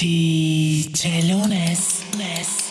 DJ Lunes. Lunes.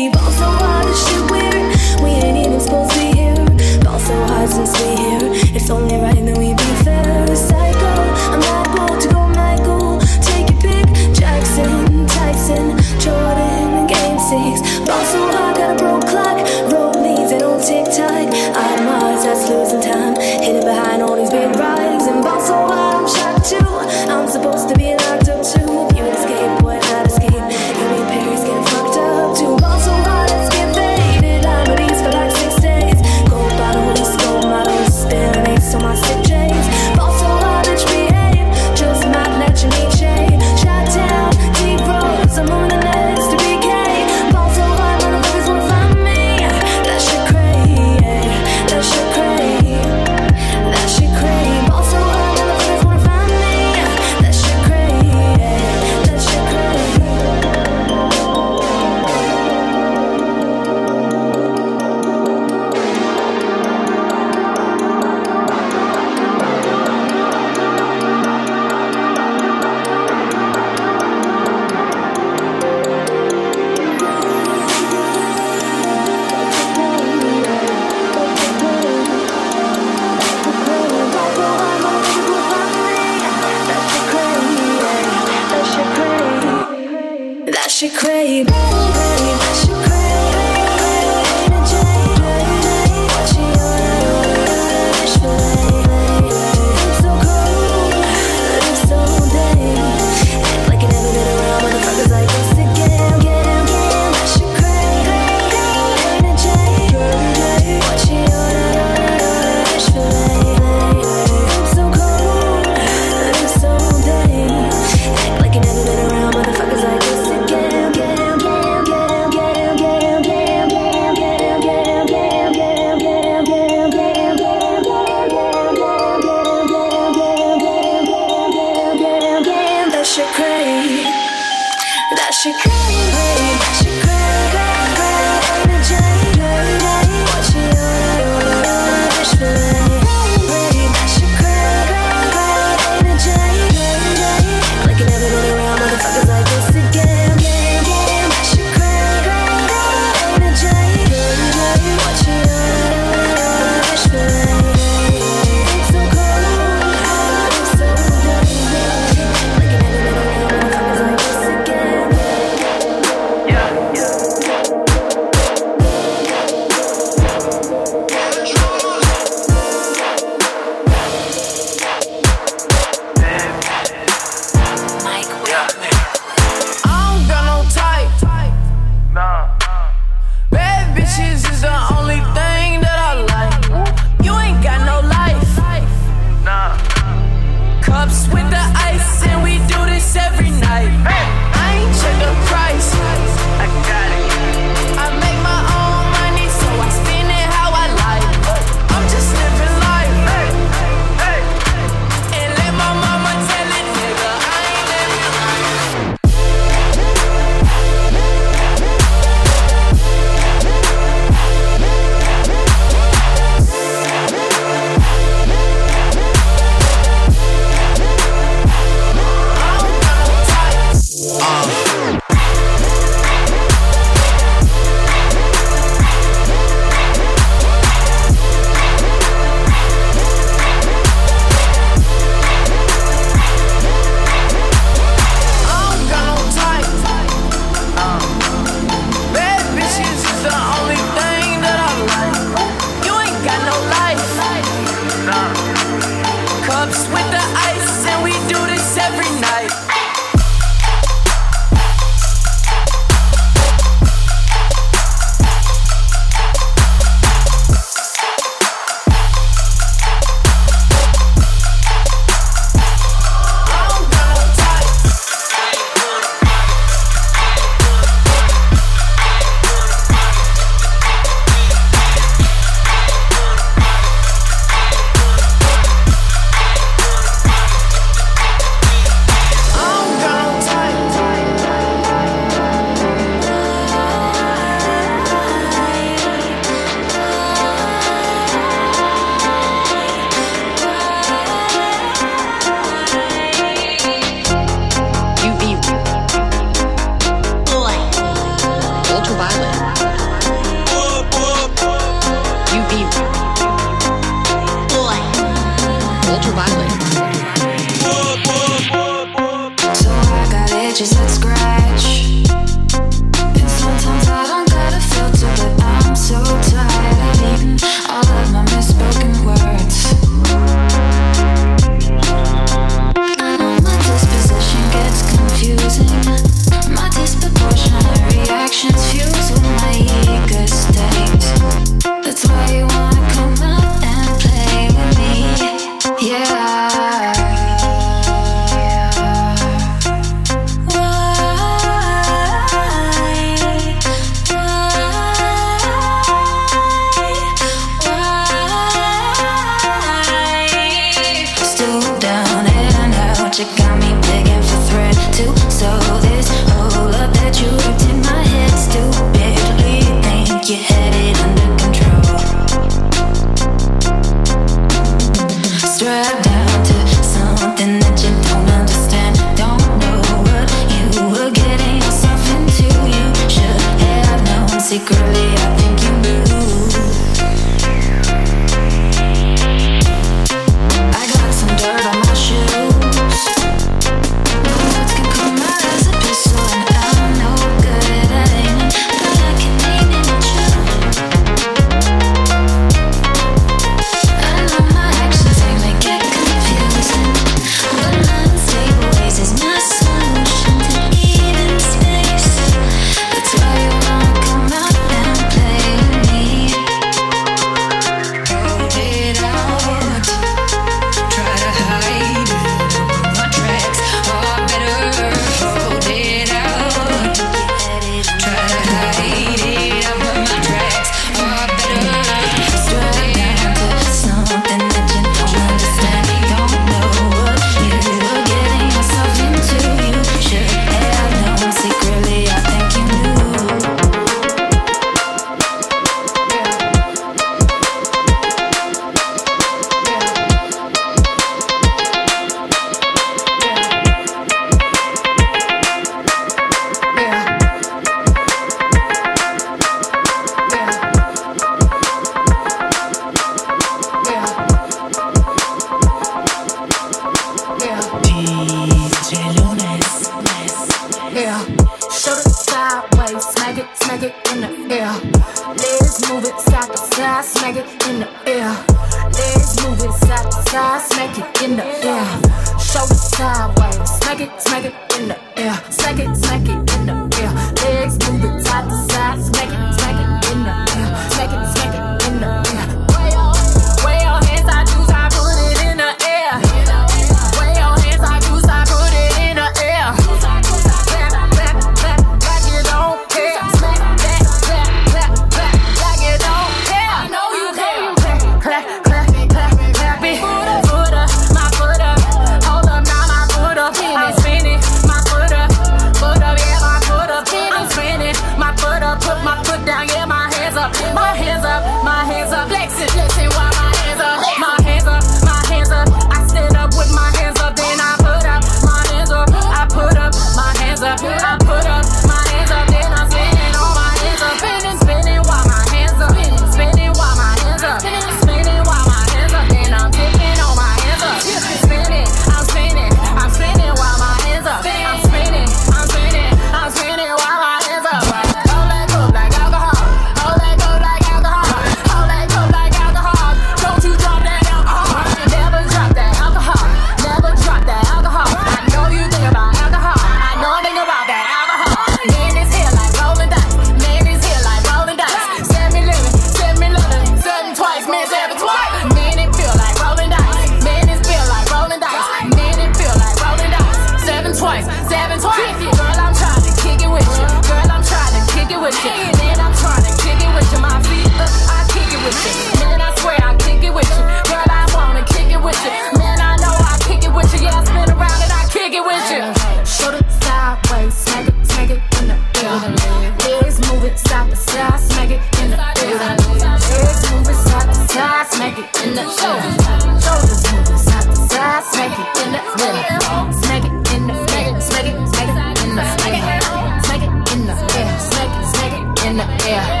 In the air.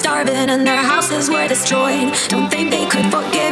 starving and their houses were destroyed. Don't think they could forgive.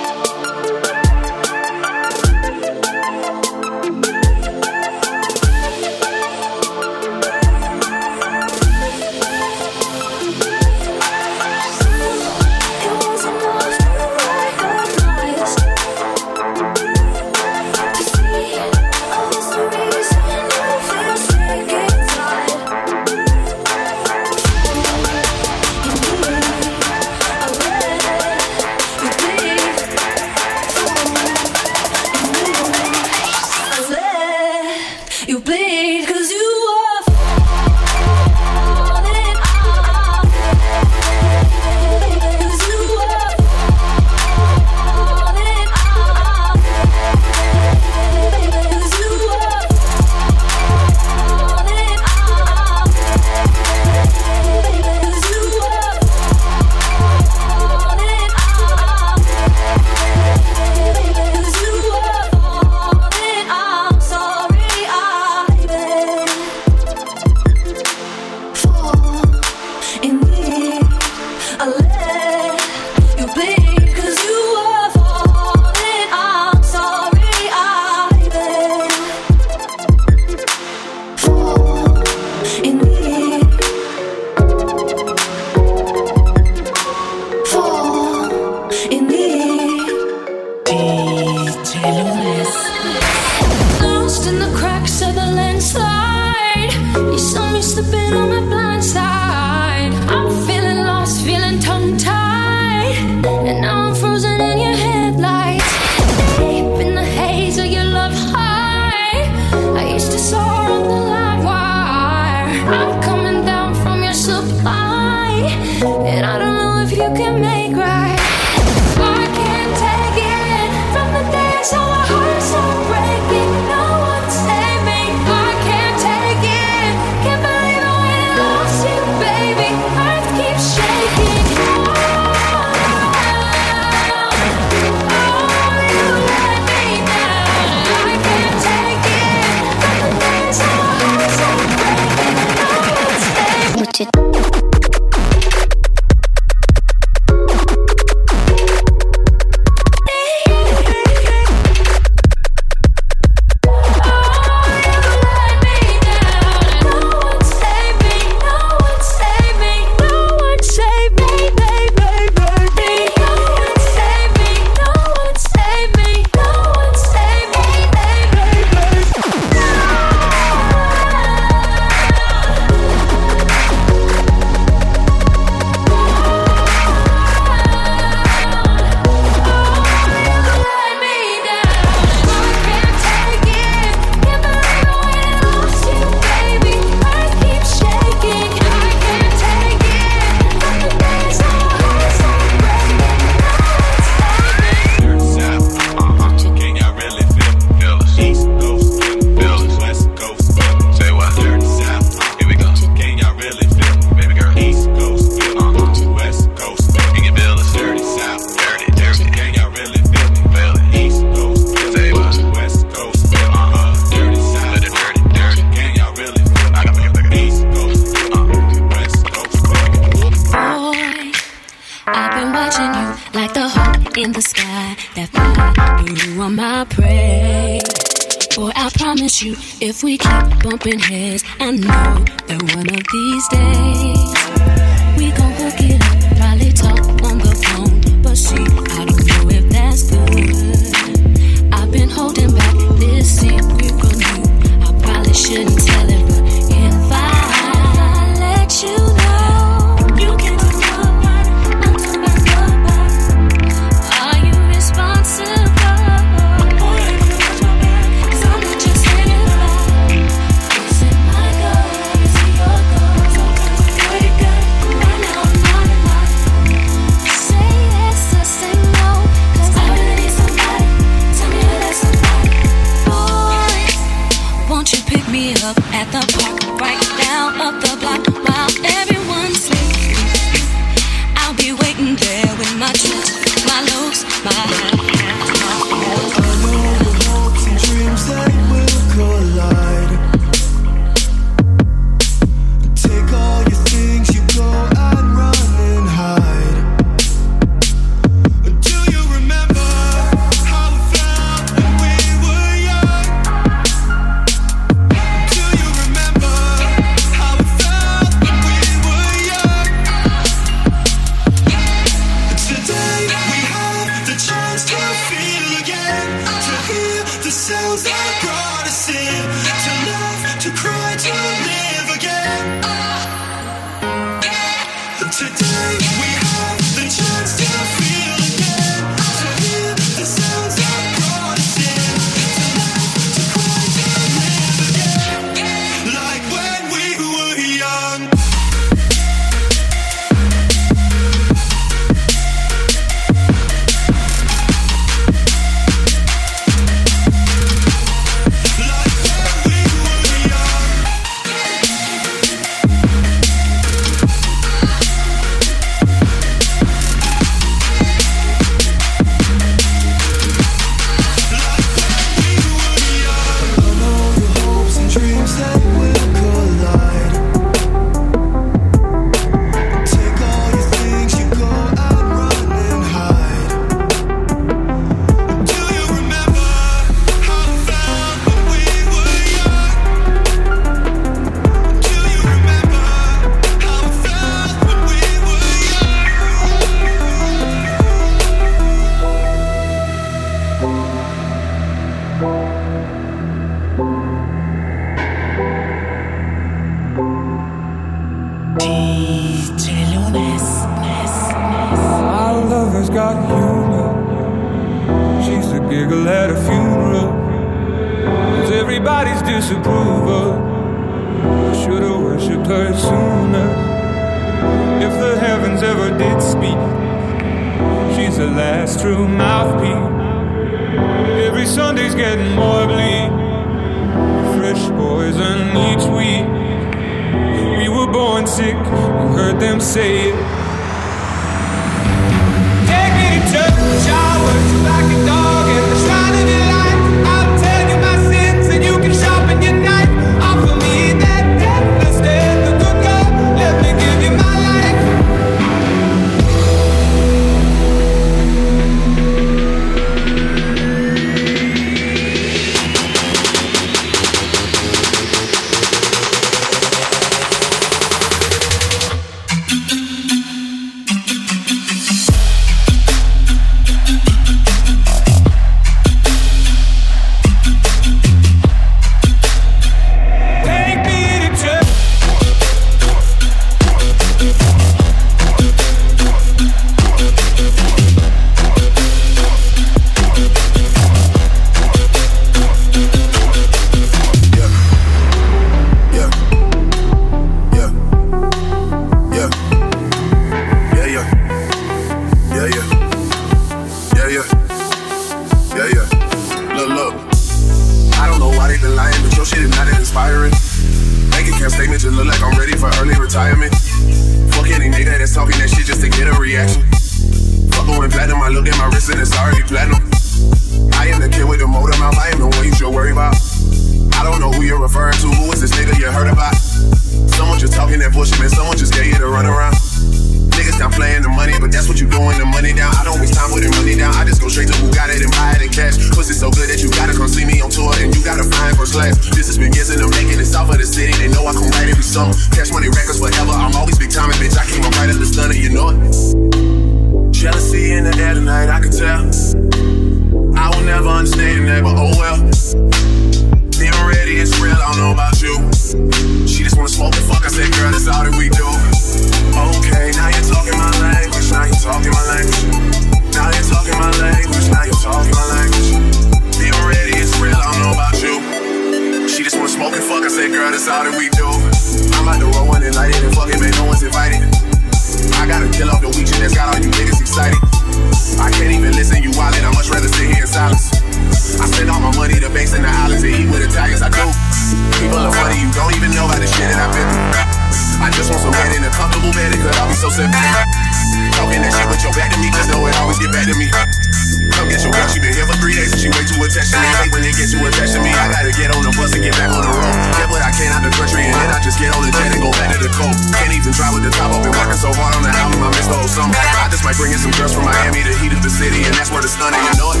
Where you know it.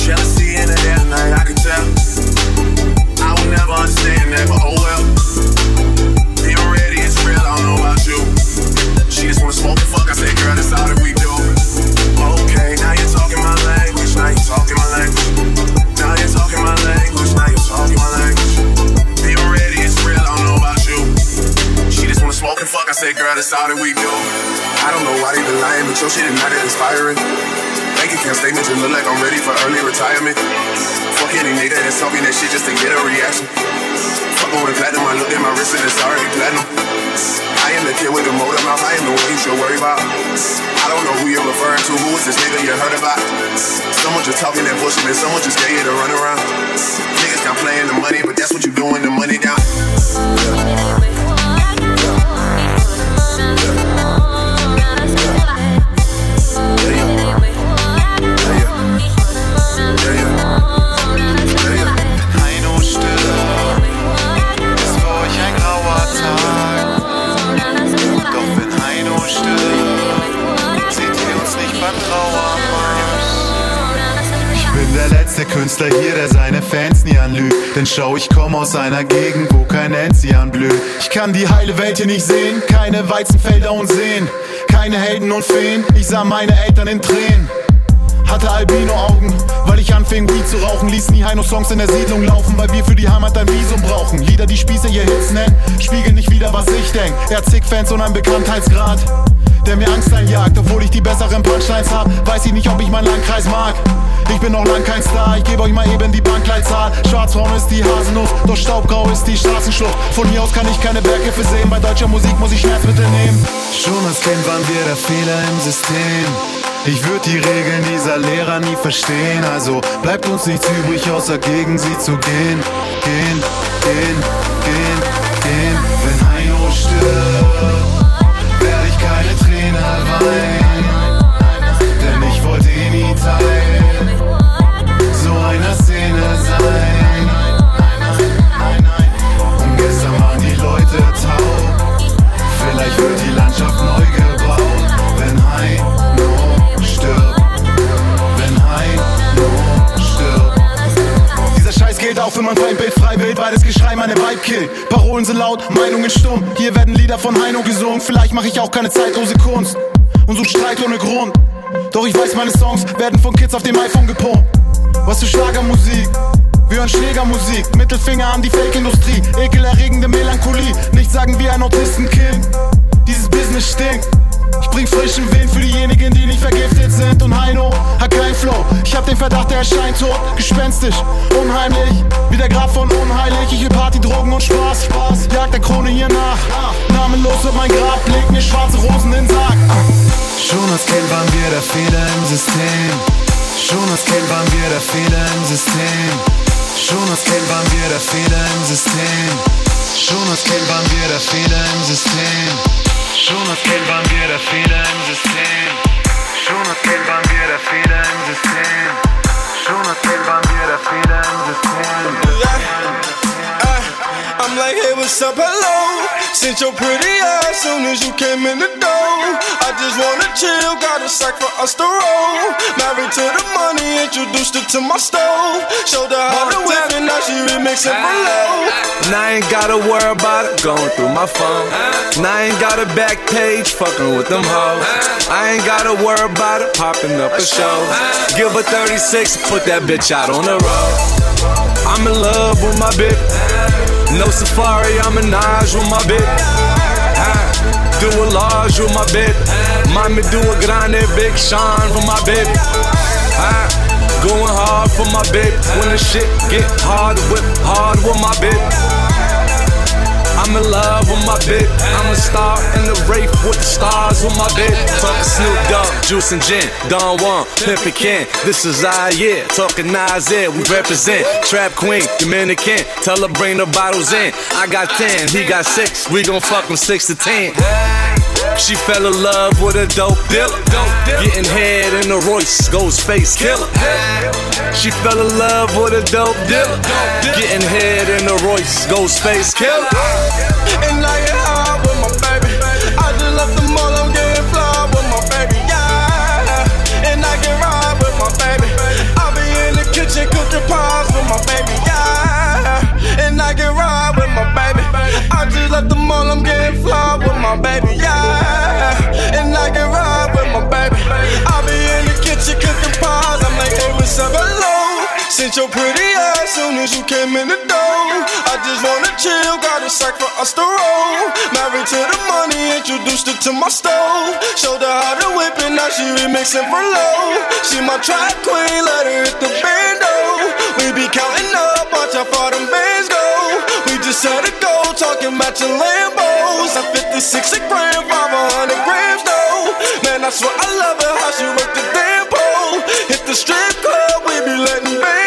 Jealousy in the air tonight, I can tell. I will never understand that, but oh well. Being ready is real, I don't know about you. She just wanna smoke and fuck, I say, girl, that's all that we do. Okay, now you're talking my language, now you're talking my language. Now you're talking my language, now you're talking my language. Being ready is real, I don't know about you. She just wanna smoke and fuck, I say, girl, that's all that we do. I don't know why they been lying, but your shit is not that inspiring. Bank account statements just look like I'm ready for early retirement. Fuck any nigga that's talking that shit just to get a reaction. Fuck going platinum, I looked at my wrist and it's already platinum. I am the kid with the motor mouth, I am the one you should worry about. I don't know who you're referring to, who is this nigga you heard about? Someone just talking that bullshit, and someone just gave you to run around. Niggas got playing the money, but that's what you doing, the money down. Heino der Künstler hier, der seine Fans nie anlügt. Denn schau, ich komm aus einer Gegend, wo kein Enzian blüht. Ich kann die heile Welt hier nicht sehen, keine Weizenfelder und Seen, keine Helden und Feen. Ich sah meine Eltern in Tränen. Hatte Albino-Augen, weil ich anfing Weed zu rauchen. Ließ nie Heino-Songs in der Siedlung laufen, weil wir für die Heimat ein Visum brauchen. Lieder, die Spieße ihr Hits nennen, spiegeln nicht wieder, was ich denk. Er hat zig Fans und einen Bekanntheitsgrad, der mir Angst einjagt. Obwohl ich die besseren Punchlines hab, weiß ich nicht, ob ich meinen Landkreis mag. Ich bin noch lang kein Star, ich gebe euch mal eben die Bankleitzahl. Schwarzhorn ist die Haselnuss, doch Staubgrau ist die Straßenschlucht. Von hier aus kann ich keine Berghilfe sehen, bei deutscher Musik muss ich Schmerzmittel nehmen. Schon als Kind waren wir der Fehler im System. Ich würde die Regeln dieser Lehrer nie verstehen, also bleibt uns nichts übrig, außer gegen sie zu gehen. Gehen, gehen, gehen, gehen. Wenn Heino stirbt, werde ich keine Träne weinen, denn ich wollte ihn nie Teil man Feindbild frei will, weil das Geschrei meine Vibe killt. Parolen sind laut, Meinungen stumm. Hier werden Lieder von Heino gesungen. Vielleicht mache ich auch keine zeitlose Kunst und such Streit ohne Grund. Doch ich weiß, meine Songs werden von Kids auf dem iPhone gepumpt. Was für Schlagermusik. Wir hören Schlägermusik, Mittelfinger an die Fake-Industrie, ekelerregende Melancholie. Nicht sagen wie ein Autistenkind, dieses Business stinkt. Ich bring frischen Wind für diejenigen, die nicht vergiftet sind. Und Heino hat kein Flow. Ich hab den Verdacht, er erscheint tot, gespenstisch, unheimlich. Wie der Grab von unheilig. Ich will Party, Drogen und Spaß. Spaß, jagt der Krone hier nach. Namenlos wird mein Grab, legt mir schwarze Rosen in den Sarg. Schon als Kind waren wir der Fehler im System. Schon als Kind waren wir der Fehler im System. Schon als Kind waren wir der Fehler im System. Schon als Kind waren wir der Fehler im System. Schon als Kind waren wir der Fehler im System. Schon als Kind waren wir der Fehler im System. Schon als Kind waren wir der Fehler im System. Like, hey, what's up, hello? Sent your pretty ass soon as you came in the door. I just wanna chill, got a sack for us to roll. Married to the money, introduced her to my stove. Showed her how to whip and now she remixing for low. And I ain't gotta worry about it going through my phone. And I ain't got a back page fucking with them hoes. I ain't gotta worry about it popping up a show. Give her 36, put that bitch out on the road. I'm in love with my bitch. No safari, I'm in Naj with my bitch. Ah, Do a large with my bitch. Mommy do a grande big shine for my bitch. Ah, Going hard for my bitch. When the shit get hard, whip hard with my bitch. I'm in love with my bitch. I'm a star in the race with the stars with my bitch. Talking Snoop Dogg, Juice and Gin, Don Juan, Pimpin' Ken. This is our year. Talking Nasir, we represent. Trap Queen, Dominican. Tell her bring the bottles in. I got 10, he got 6. We gon' fuck from 6 to 10. She fell in love with a dope dealer. Getting head in the Royce, Ghostface Killah. She fell in love with a dope dealer. Getting head in the Royce, Ghostface Killah. And I get high with my baby. I just left the mall, I'm getting fly with my baby, yeah. And I can ride with my baby. I be in the kitchen cooking pies with my baby, yeah. And I can ride with my baby. I just left the mall, I'm getting fly with my baby, yeah. Your pretty ass soon as you came in the door. I just wanna chill, got a sack for us to roll. Married to the money, introduced her to my stove. Showed her how to whip it, now she remixing for low. She my track queen, let her hit the bando. We be counting up, watch how far them bands go. We just set a goal, talking matching Lambos. At 56 a gram, 500 grams though. Man, I swear I love her, how she work the damn pole. Hit the strip club, we be letting bands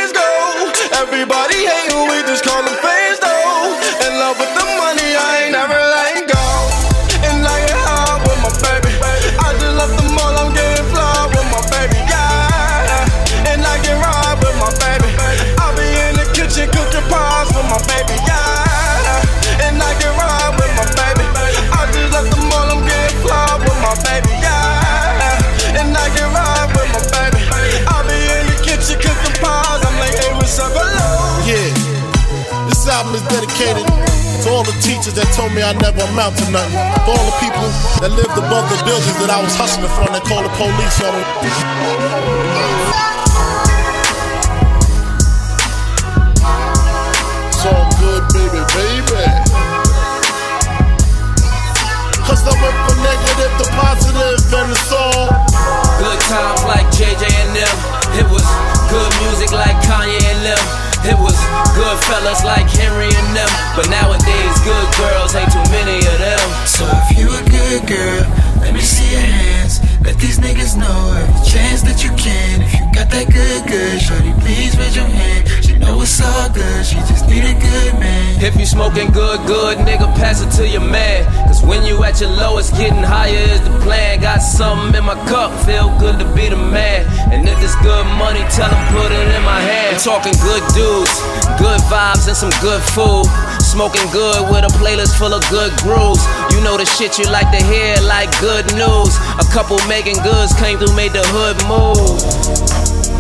I never amount to nothing. For all the people that lived above the buildings that I was hustling from that called the police on them. It's all good, baby, baby. Cause I went from negative to positive and it's all Good times like JJ and them. It was good music like Kanye and them. It was good fellas like Henry and them. But nowadays, good girls ain't too many of them. So if you a good girl, let me see your hands. Let these niggas know every chance that you can. If you got that good, good, shorty, please raise your hand. She know it's all good, she just need a good man. If you smoking good, good, nigga, pass it to your man. Cause when you at your lowest, getting higher is the plan. Got something in my cup, feel good to be the man. And if it's good money, tell them put it in my hand. I'm talking good dudes, good vibes, and some good food. Smoking good with a playlist full of good grooves. You know the shit you like to hear, like good news. A couple making goods came through, made the hood move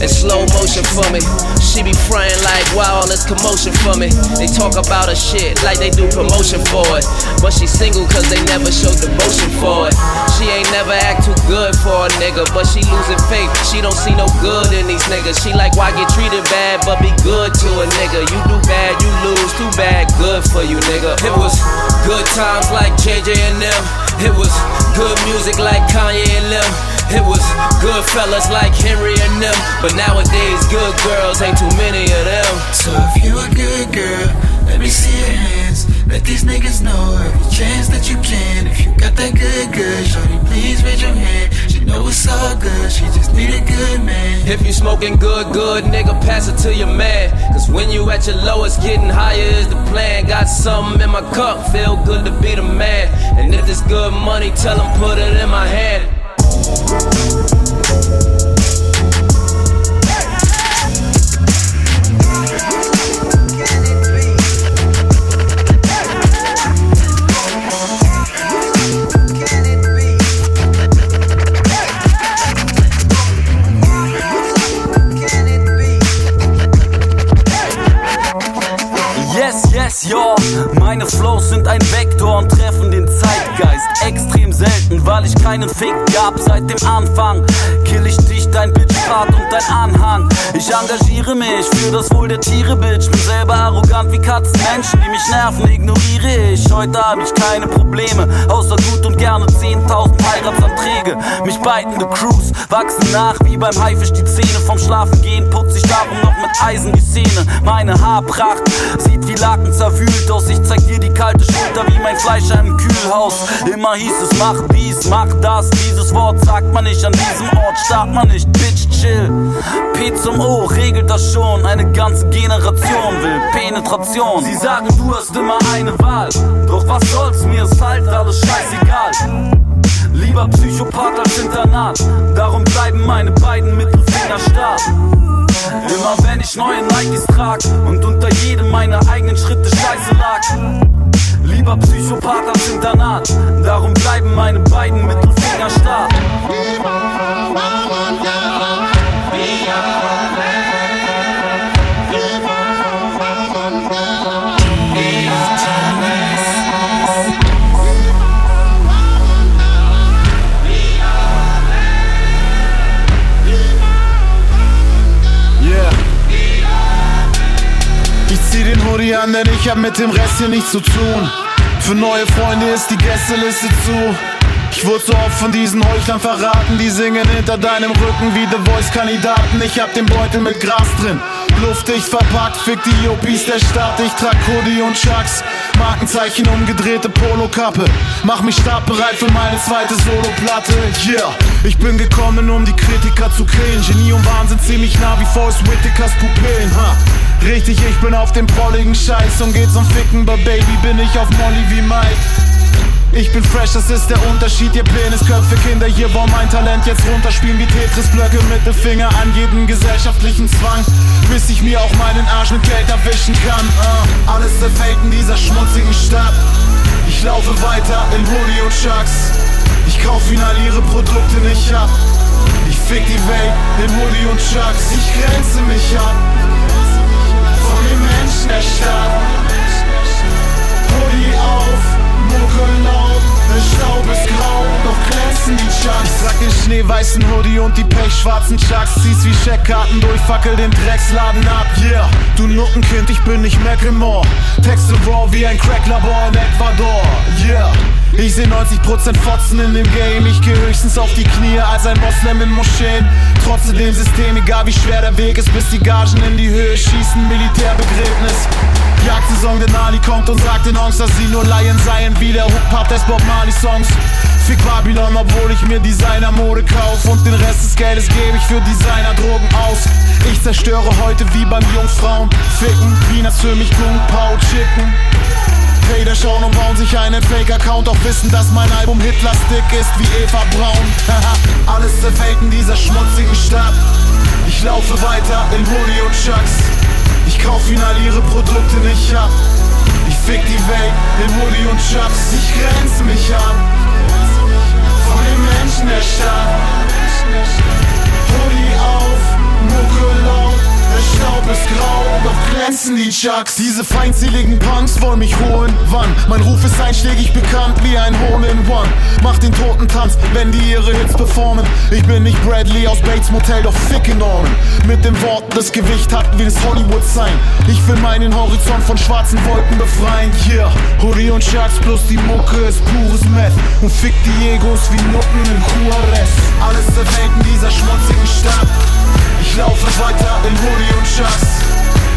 in slow motion for me. She be frying like wow, all this commotion for me. They talk about her shit like they do promotion for it. But she single cause they never show devotion for it. She ain't never act too good for a nigga, but she losing faith. She don't see no good in these niggas. She like why get treated bad, but be good to a nigga. You do bad, you lose, too bad, good for you, nigga. It was good times like JJ and them. It was good music like Kanye and them. It was good fellas like Henry and them. But nowadays, good girls ain't too many of them. So if you a good girl, let me see your hands. Let these niggas know every chance that you can. If you got that good, good, shorty, please raise your hand. She know it's all good, she just need a good man. If you smoking good, good, nigga, pass it to your man. Cause when you at your lowest, getting higher is the plan. Got something in my cup, feel good to be the man. And if it's good money, tell them put it in my hand. Yes, ja, meine Flows sind ein Vektor und treffen den Zeitgeist. Extrem selten, weil ich keinen Fick gab seit dem Anfang. Kill ich dich, dein Bitchpart und dein Anhang. Ich engagiere mich für das Wohl der Tiere, Bitch. Bin selber arrogant wie Katzen, Menschen, die mich nerven, ignoriere ich. Heute hab ich keine Probleme, außer gut und gerne 10.000 Heiratsanträge. Mich beitende Crews wachsen nach wie beim Haifisch die Zähne. Vom Schlafen gehen putz ich darum noch mit Eisen die Szene. Meine Haarpracht sieht wie Laken zerwühlt aus. Ich zeig dir die kalte Schulter wie mein Fleischer im Kühlhaus. Immer hieß es, mach dies, mach das. Dieses Wort sagt man nicht an diesem Ort, starrt man nicht. Bitch, chill. P zum O regelt das schon. Eine ganze Generation will Penetration. Sie sagen, du hast immer eine Wahl. Doch was soll's, mir ist halt alles scheißegal. Lieber Psychopath als Internat. Darum bleiben meine beiden Mittelfinger stark. Immer wenn ich neue Nikes trag und unter jedem meiner eigenen Schritte Scheiße lag. Lieber Psychopath als Internat. Darum bleiben meine beiden Mittelfinger stark. Ich zieh den Hoodie an, denn ich hab mit dem Rest hier nichts zu tun. Für neue Freunde ist die Gästeliste zu. Ich wurde so oft von diesen Heuchlern verraten, die singen hinter deinem Rücken wie The Voice-Kandidaten. Ich hab den Beutel mit Gras drin, luftdicht verpackt, fick die Yuppies der Stadt. Ich trag Hoodie und Chucks, Markenzeichen umgedrehte Polokappe. Mach mich startbereit für meine zweite Soloplatte. Yeah, ich bin gekommen, um die Kritiker zu killen. Genie und Wahnsinn ziemlich nah wie Forrest Whitakers Pupillen. Ha. Richtig, ich bin auf dem prolligen Scheiß und geht's um Ficken, but Baby bin ich auf Molly wie Mike. Ich bin fresh, das ist der Unterschied. Ihr Penisköpfe, Kinder, hier wollen mein Talent jetzt runterspielen wie Tetris-Blöcke. Mittelfinger an jeden gesellschaftlichen Zwang, bis ich mir auch meinen Arsch mit Geld erwischen kann. Uh, alles zerfällt in dieser schmutzigen Stadt. Ich laufe weiter in Hoodie und Chucks. Ich kauf ihre Produkte nicht ab. Ich fick die Welt in Hoodie und Chucks. Ich grenze mich ab von den Menschen der Stadt. Hoodie auf, Mucke laut, der Staub ist grau, doch glänzen die Chucks. Ich trag den schneeweißen Hoodie und die pechschwarzen Chucks. Zieh's wie Scheckkarten durch, fackel den Drecksladen ab. Yeah, du Nuckenkind, ich bin nicht Macklemore. Texte raw wie ein Cracklabor in Ecuador. Yeah. Ich seh 90% Fotzen in dem Game. Ich geh höchstens auf die Knie als ein Moslem in Moscheen. Trotz dem System, egal wie schwer der Weg ist, bis die Gagen in die Höhe schießen. Militärbegräbnis. Jagdsaison, der Nali kommt und sagt den Honks, dass sie nur Laien seien, wie der Hookpart des Bob Marley Songs. Fick Babylon, obwohl ich mir Designer-Mode kauf und den Rest des Geldes gebe ich für Designer-Drogen aus. Ich zerstöre heute wie beim Jungfrauen. Ficken, Peanuts für mich, Kung Pao, Chicken. Hater schauen und bauen sich einen Fake-Account, doch wissen, dass mein Album Hitler-Stick ist wie Eva Braun. Alles zerfällt in dieser schmutzigen Stadt. Ich laufe weiter in Hoodie und Chucks. Ich kauf final ihre Produkte nicht ab. Ich fick die Welt in Hoodie und Chucks. Ich grenze mich ab von den Menschen der Stadt. Staub ist grau, doch glänzen die Chucks. Diese feindseligen Punks wollen mich holen. Wann? Mein Ruf ist einschlägig bekannt wie ein Hole in One. Mach den toten Tanz, wenn die ihre Hits performen. Ich bin nicht Bradley aus Bates Motel, doch fick in Norman. Mit dem Wort, das Gewicht hat wie das Hollywood sein. Ich will meinen Horizont von schwarzen Wolken befreien. Yeah, Hoodie und Chucks plus die Mucke ist pures Meth. Und fick die Egos wie Nutten in Juarez. Alles zerfällt in dieser schmutzigen Stadt. Ich laufe weiter in Hoodie und Chucks.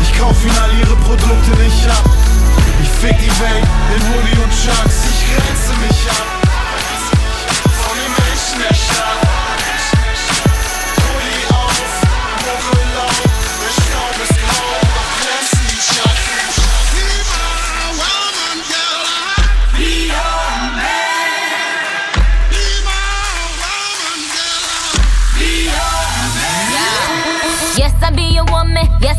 Ich kauf final ihre Produkte nicht ab. Ich fick die Welt in Hoodie und Chucks. Ich grenze mich ab von den Menschen der Stadt.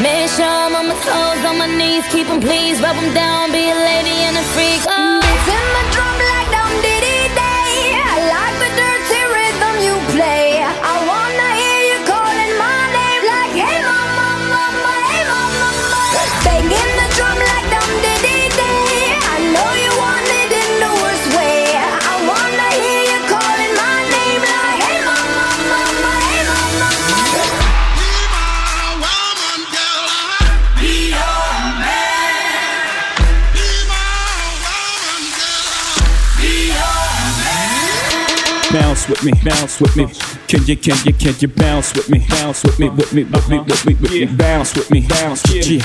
Make sure I'm on my toes, on my knees, keep him please, rub him down, be a lady and a freak. Oh. My drum Bounce with me, bounce with me. Can you, can you, can you bounce with me? Bounce with me, with me, with me, with me, with me. Bounce with me, bounce with me.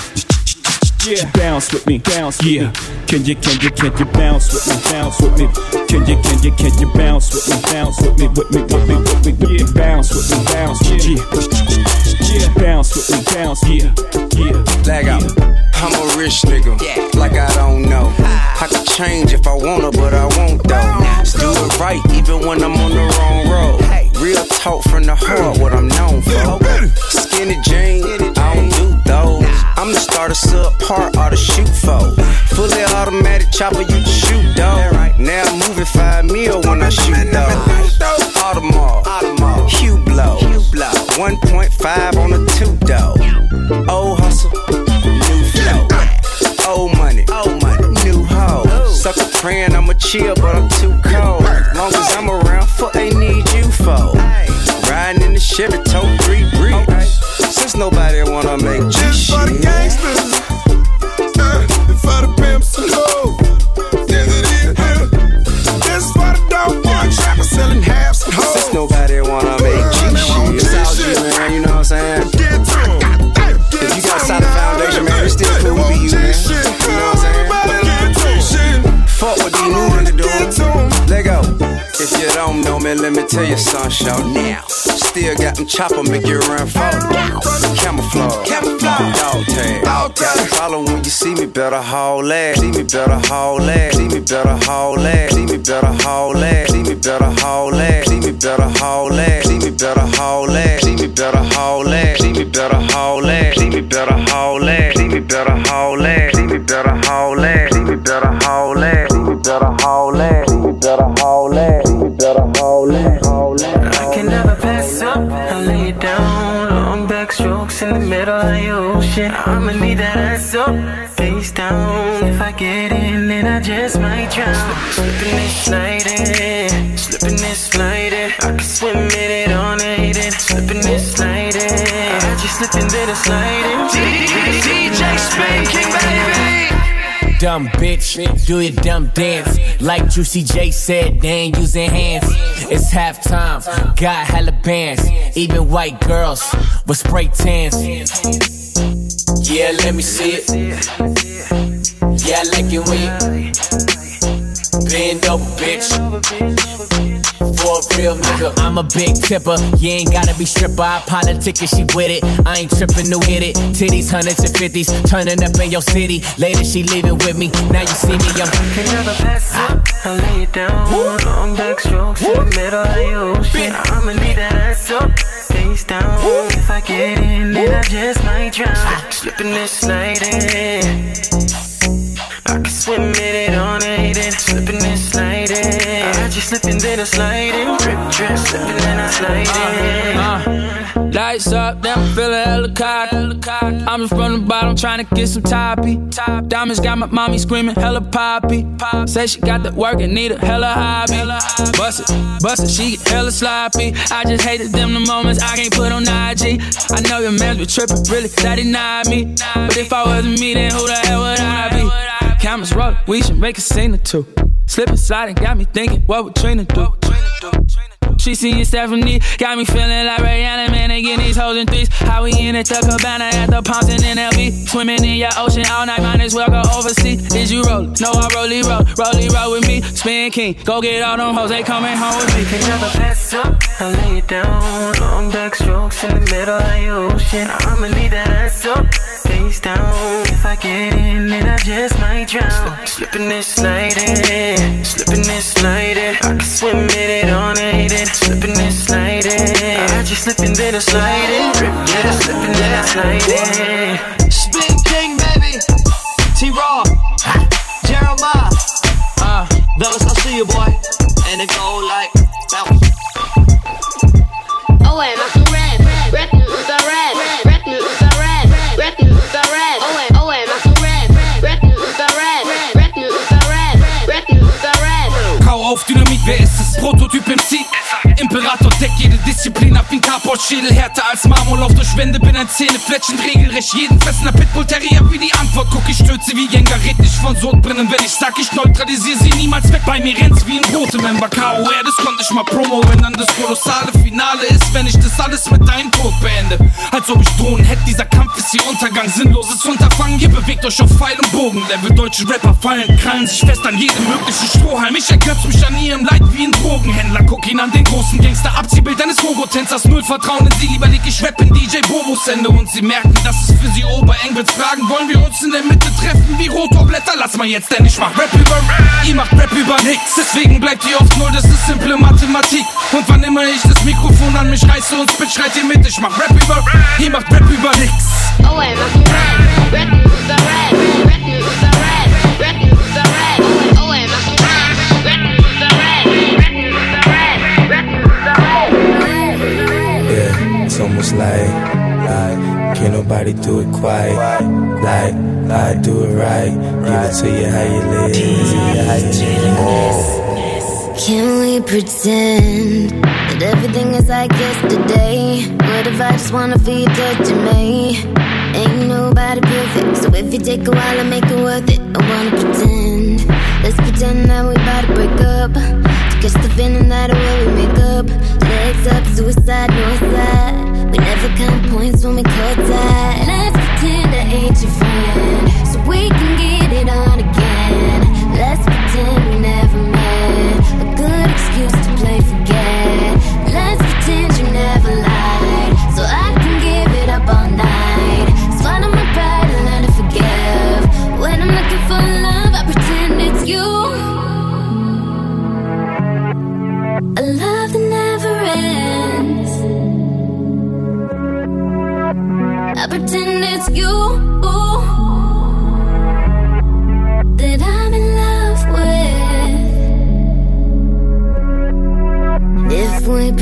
Yeah. Bounce with me, bounce with me. Can you, can you, can you bounce with me? Bounce with me. Can you, can you, can you bounce with me? Bounce with me, with me, with me, with me, with me. Bounce with me, bounce with me. Yeah. Bounce with me, bounce, yeah, yeah. Lag out. I'm a rich nigga, like I don't know. I could change if I wanna, but I won't though. Do it right, even when I'm on the wrong road. Real talk from the heart, what I'm known for. Skinny jean, I don't do those. I'm the starter subpart or the shoot for. Fully automatic chopper, you can shoot though. Now I'm moving five mil when I shoot though. Audemars, Hugh Blow, 1.5 on a two though. Oh, praying I'ma chill, but I'm too cold. Long as I'm around, fuck they need you for. Riding in the Chevy, tow three bricks. Since nobody wanna make G Just for the shit. gangsters, uh, and for the pimps and hoes. Yes, it is. This is for the dope boy trappers selling halves and hoes. Since nobody wanna If you don't know me, let me tell you something, show now. Still got them chopper, make you run forward. Camouflage, camouflage, dog tag. Dog tag. Follow when you see me, better haul ass. See me, better haul ass. See me, better haul ass. See me, better haul ass. See me, better haul ass. See me, better haul ass. See me, better haul ass. See me, better haul ass. See me, better haul ass. Middle the ocean. I'ma need that ass up, face down. If I get in, then I just might drown. Slipping and sliding, slipping and sliding. I can swim in it all night and slipping and sliding. I just slipping then I sliding. Dumb bitch, do your dumb dance. Like Juicy J said, they ain't using hands. It's halftime, got hella bands. Even white girls with spray tans. Yeah, let me see it. Yeah, I like it when you. Bend over, bitch. For a real nigga, I'm a big tipper. You ain't gotta be stripper. I politic and she with it. I ain't tripping, no hit it. Titties, hundreds and fifties, turning up in your city. Later she leaving with me. Now you see me, I'm. Can never pass up. I lay it down. Long back strokes in the middle of the ocean. I'ma leave that ass up. Face down. If I get in, then I just might drown. Slipping this sliding. I can swim in it on it, and slipping and sliding. I just slipping, then I sliding. Drip, drip, slipping, then I sliding. Uh, lights up, then I'm feeling cocky. I'm just from the bottom trying to get some toppy. Top Diamonds got my mommy screaming hella poppy. Say she got the work and need a hella hobby. Bust it, bust it, she get hella sloppy. I just hated them the moments I can't put on IG. I know your man's be tripping, really, that not me. But if I wasn't me, then who the hell would I be? Cameras roll, we should make a scene or two. Slipping, sliding, got me thinking, what would Trina do? She seen Stephanie, got me feeling like Rihanna, man, they getting these hoes in threes. How we in the cabana at the pumps and NLB. Swimming in your ocean all night, might as well go overseas. Is you roll? No, I rolly roll, rolly roll with me. Spin king, go get all them hoes, they coming home with me. Can never pass up. I lay it down. Long back strokes in the middle of the ocean. I'ma leave that ass up. Face down. If I get in, then I just might drown. Slipping and sliding. Slipping and sliding. I can swim in it on it. Slipping and sliding. I just slipping, then I sliding. Drip, yeah, slipping, then I sliding. Spin King, baby. T Raw. Jeremiah. Uh, Velas, I see you, boy. And it go like Prototyp MC. Imperator jede Disziplin ab wie ein Carport-Schädel. Härter als Marmor, lauf durch Wände, bin ein Zähnefletschen, regelrecht jeden fressender Pitbull-Terrier wie die Antwort. Guck, ich stürze wie Jenga, red nicht von Sodbrennen. Wenn ich sag, ich neutralisiere sie niemals weg. Bei mir rennt's wie ein rote Member. KOR, das konnte ich mal promo, wenn dann das kolossale Finale ist. Wenn ich das alles mit deinem Tod beende. Als ob ich Drohnen hätte, dieser Kampf ist ihr Untergang. Sinnloses Unterfangen, ihr bewegt euch auf Pfeil und Bogen. Level deutsche Rapper fallen, krallen sich fest an jedem möglichen Strohhalm. Ich ergötz mich an ihrem Leid wie ein Drogenhändler. Guck ihn an den großen Gangster. Abziehbild eines Hogo-Tänzers. Null Vertrauen in sie, lieber leg ich Rap in DJ Bobos Hände. Und sie merken, dass es für sie Obereng wird. Fragen, wollen wir uns in der Mitte treffen wie Rotorblätter? Lass mal jetzt, denn ich mach Rap über Rap. Ihr macht Rap über nix. Deswegen bleibt ihr oft null, das ist simple Mathematik. Und wann immer ich das Mikrofon an mich reiße und spit, schreit ihr mit. Ich mach Rap über Rap. Ihr macht Rap über nix. Oh, and I'm red. Red news are red. Red news like, like, can't nobody do it quite. Like, I do it right. Give it to you how you live. Give it to you how. Can we pretend that everything is like yesterday? What if I just wanna feel touching me? Ain't nobody perfect, so if you take a while and make it worth it, I wanna pretend. Let's pretend that we about to break up. To catch the feeling that I will we make up. Legs up, suicide, no side. We never count points when we cut that. Let's pretend I ain't your friend, so we can get it on again. Let's pretend we never met. A good excuse to play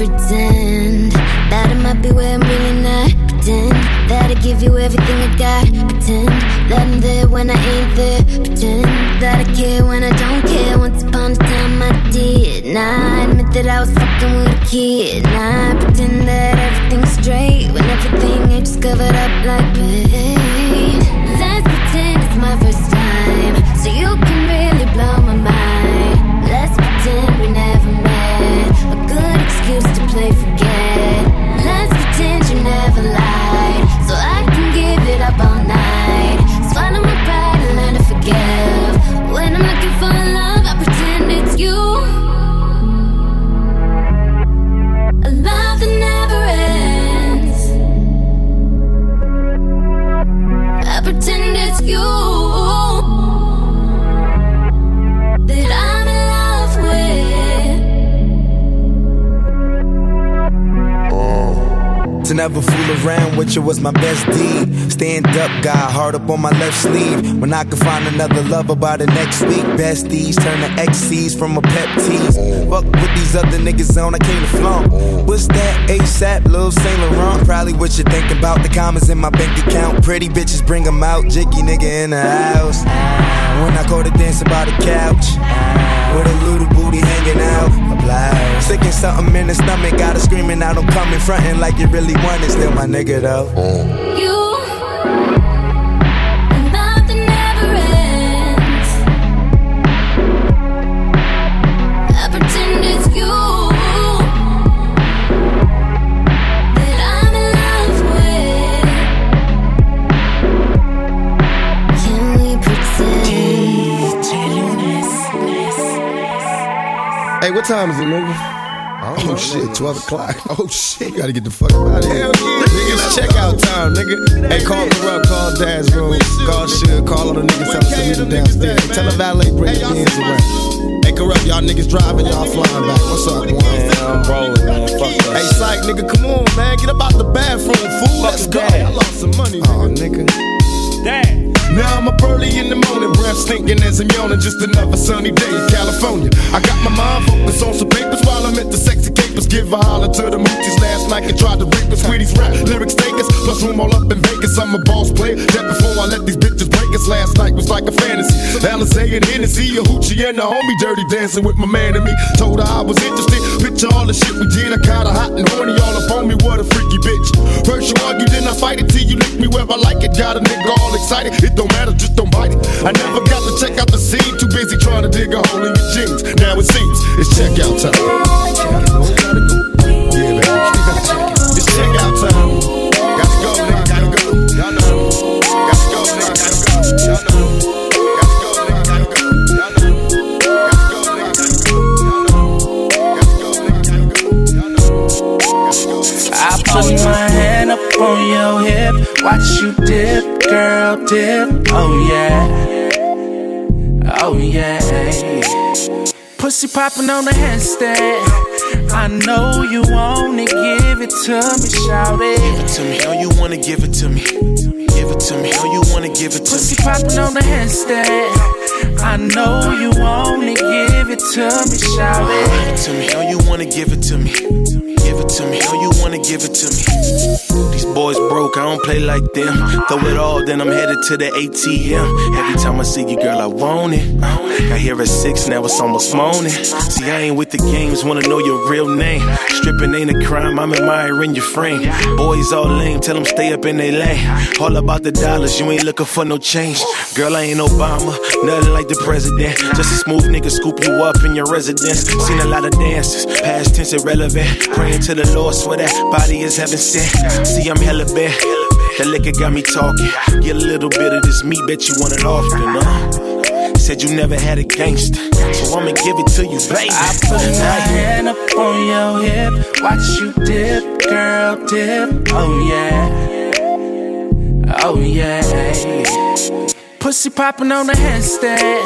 pretend that I might be where I'm really not, pretend that I give you everything I got, pretend that I'm there when I ain't there, pretend that I care when I don't care. Once upon a time I did. Now I admit that I was fucking with a kid. Now I pretend that everything's straight when everything ain't just covered up like paint. Let's pretend it's my first time, so you can really blow my mind. Excuse to play forget. Around with you was my best deed. Stand up, guy, hard up on my left sleeve. When I could find another lover by the next week. Besties turn to XCs from a pep tease. Fuck with these other niggas on, I came to flaunt. What's that? ASAP, Lil Saint Laurent. Probably what you think about the commas in my bank account. Pretty bitches bring 'em out. Jiggy nigga in the house. When I go to dancing by the couch. With a little booty hanging out. A blouse. Sticking something in the stomach. Got her screaming out, I'm coming. Frontin' like you really want it. Still my nigga though. Oh. You, what time is it, nigga? Oh, oh shit, 12 o'clock. Oh shit, gotta get the fuck out of here. Nigga, it's checkout time, nigga. Hey, call Kurupt, call Daz room, call Suge, call all the niggas us to meet them downstairs. Tell the valet bring the beans around. Hey, Kurupt, y'all niggas driving, y'all flying back. What's up, man? I'm rolling, man. Fuck that Hey, psych, nigga, come on, man. Get up out the bathroom, fool. Let's go. I lost some money, nigga. Oh, nigga. Now I'm up early in the morning, breath stinking as I'm yawning. Just another sunny day in California. I got my mind focused on some papers while I'm at the sexy capers. Give a holler to the moochies last night and tried to rape us. Sweeties rap lyrics take us, plus room all up in Vegas. I'm a boss player. That before I let these bitches break us. Last night was like a fantasy. Alizé and Hennessy, a hoochie and a homie dirty dancing with my man and me. Told her I was interested. Picture all the shit we did. I kinda hot and horny all up on me. What a freaky bitch. You argue, then I fight it till you lick me where I like it. Got a nigga all excited. It don't matter, just don't bite it. I never got to check out the scene. Too busy trying to dig a hole in your jeans. Now it seems it's checkout time. Watch you dip, girl, dip. Oh yeah, oh yeah. Pussy popping on the handstand. I know you wanna give it to me, shout it. Give it to me, how you wanna give it to me? Give it to me, how you wanna give it to me? Pussy popping on the handstand. I know you wanna give it to me, shout Give it. it to me, how you wanna give it to me? Give it to me, how you wanna give it to me? These boys broke, I don't play like them. Throw it all, then I'm headed to the ATM. Every time I see you, girl, I want it. Got here at six, now it's almost morning. See, I ain't with the games, wanna know your real name. Stripping ain't a crime, I'm admiring your frame. Boys all lame, tell them stay up in their lane. All about the dollars, you ain't looking for no change. Girl, I ain't Obama, nothing like the president. Just a smooth nigga scoop you up in your residence. Seen a lot of dances, past tense irrelevant. Praying to the Lord, swear that body is heaven sent. See, I'm hella bad. That liquor got me talking. Get a little bit of this meat, bet you want it often, huh? Said you never had a gangster, so I'ma give it to you, baby. I put my hand up on your hip, watch you dip, girl, dip. Oh yeah, oh yeah. Pussy popping on the handstand.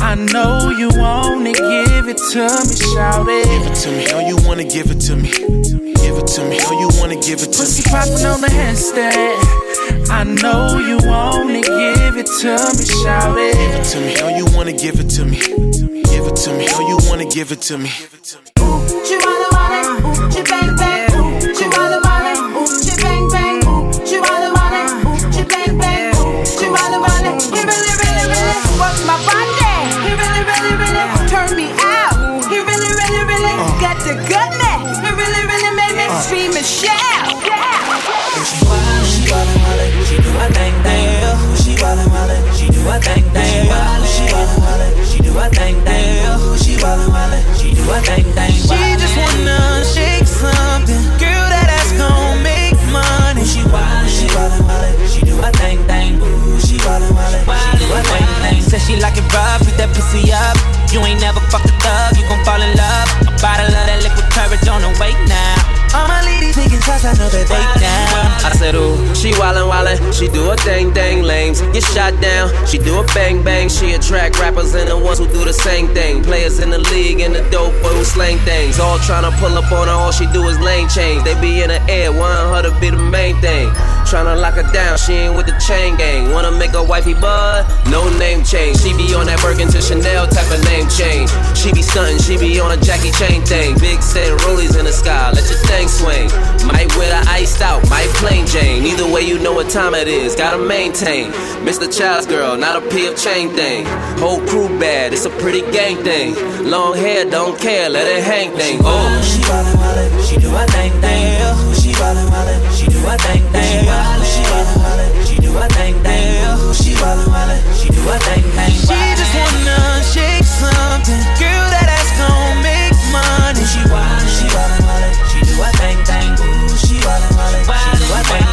I know you wanna give it to me, shout it. Give it to me, how you wanna give it to me? Give it to me, how you wanna give it to Pussy me? Pussy popping on the handstand. I know you wanna give it to me, shout it. Give it. it to me, how you wanna give it to me? Give it to me, how you wanna give it to me? She wanna wanna, ooh, she wildin' wildin', she do a thing, dang lames. Get shot down, she do a bang bang. She attract rappers and the ones who do the same thing. Players in the league and the dope boy who slang things. All tryna pull up on her, all she do is lane change. They be in the air, want her to be the main thing. Tryna lock her down, she ain't with the chain gang. Wanna make her wifey bud? No name change. She be on that Birkin to Chanel type of name change. She be stuntin', she be on a Jackie Chain thing. Big set rollies in the sky, let your thing swing. Might wear the iced out, might plain Jane. Either way, you know what time it is. Gotta maintain. Mr. Child's girl, not a P of chain thing. Whole crew bad, it's a pretty gang thing. Long hair, don't care, let it hang thing. Oh, She wildin' wildin', she do her thing thing. She wildin' wildin', she do her thing thing. She wildin' she wildin', she do her thing thing. She wildin' wildin', she do her thing thing. She just wanna shake something. Girl, that ass gon' make money. She wildin', she wildin' wildin', she do her thing thing. She wildin'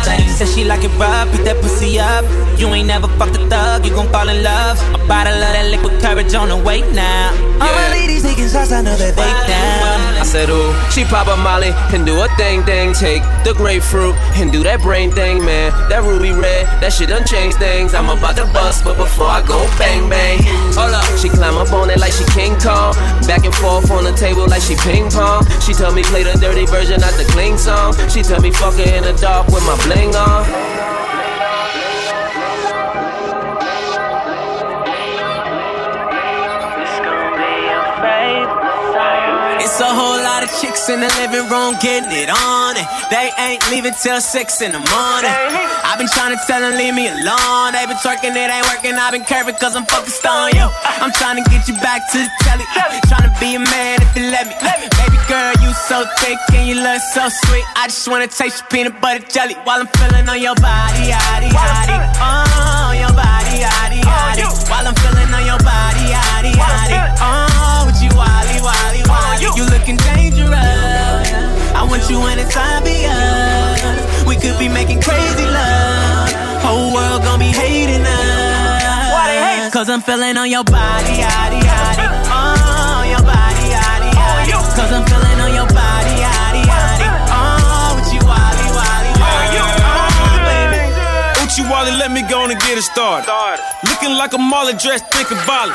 thing thing. Said she like it rough, beat that pussy up. You ain't never fucked a thug, you gon' fall in love. A bottle of that liquid courage on the way now. All my ladies taking shots, I know that they down. I said, ooh, she pop a molly and do a thing, thing. Take the grapefruit and do that brain thing, man. That ruby red, that shit done changed things. I'm about to bust, but before I go bang bang, hold up. She climb up on it like she King Kong, back and forth on the table like she ping pong. She tell me play the dirty version, not the clean song. She tell me fuck her in the dark with my bling on. It's a whole lot of chicks in the living room getting it on, and they ain't leaving till six in the morning. I've been trying to tell them leave me alone. They been twerking, it ain't working. I've been curving cause I'm focused on you. I'm trying to get you back to the telly. Trying to be a man if you let me. Baby girl, you so thick and you look so sweet. I just wanna taste your peanut butter jelly while I'm feeling on your body, yaddy, yaddy. Oh, your body, yaddy, yaddy. While I'm feeling on your body, yaddy, yaddy. Oh, want you anytime beyond. We could be making crazy love. Whole world gon' be hating us. Cause I'm feeling on your body, yaddy, yaddy. Oh, your body, yaddy, oh, yaddy. Cause I'm feeling on your body, yaddy, yaddy. Oh, with you, wally, wally, oh, wally. Oh, baby. Uchi Wally, let me go on and get it started. Looking like a Molly dressed, think of Molly.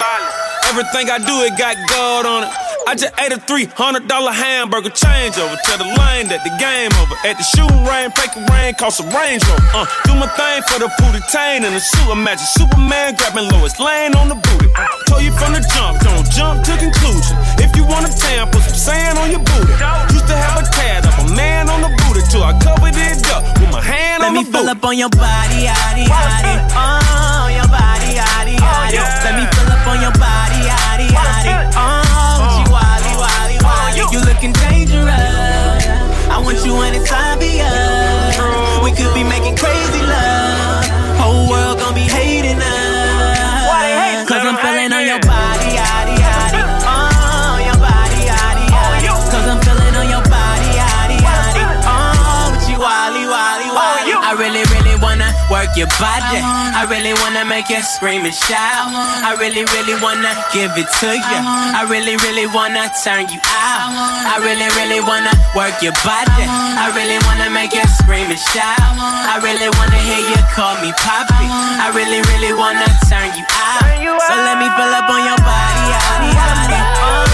Everything I do, it got gold on it. I just ate a $300 hamburger change over. Tell the lane that the game over. At the shooting range, fake a rain, cost a Range Rover. Uh, do my thing for the booty tain and the suit. Imagine Superman grabbing Lois Lane on the booty. I Told you from the jump, don't jump to conclusion. If you want a tan, put some sand on your booty. Used to have a tad of a man on the booty till I covered it up with my hand Let on me fill up on your body, yaddy, yaddy. Oh, your body, yaddy, yaddy. Let me fill up on your body, yaddy, yaddy. Oh, You looking dangerous. I want you anytime beyond. We could be making crazy love. Your body. I really wanna make you scream and shout. I really, really wanna give it to you. I really, really wanna turn you out. I really, really wanna work your body. I really wanna make you scream and shout. I really wanna hear you call me poppy. I really, really wanna turn you out. So let me fill up on your body, yaddy, yaddy. Oh,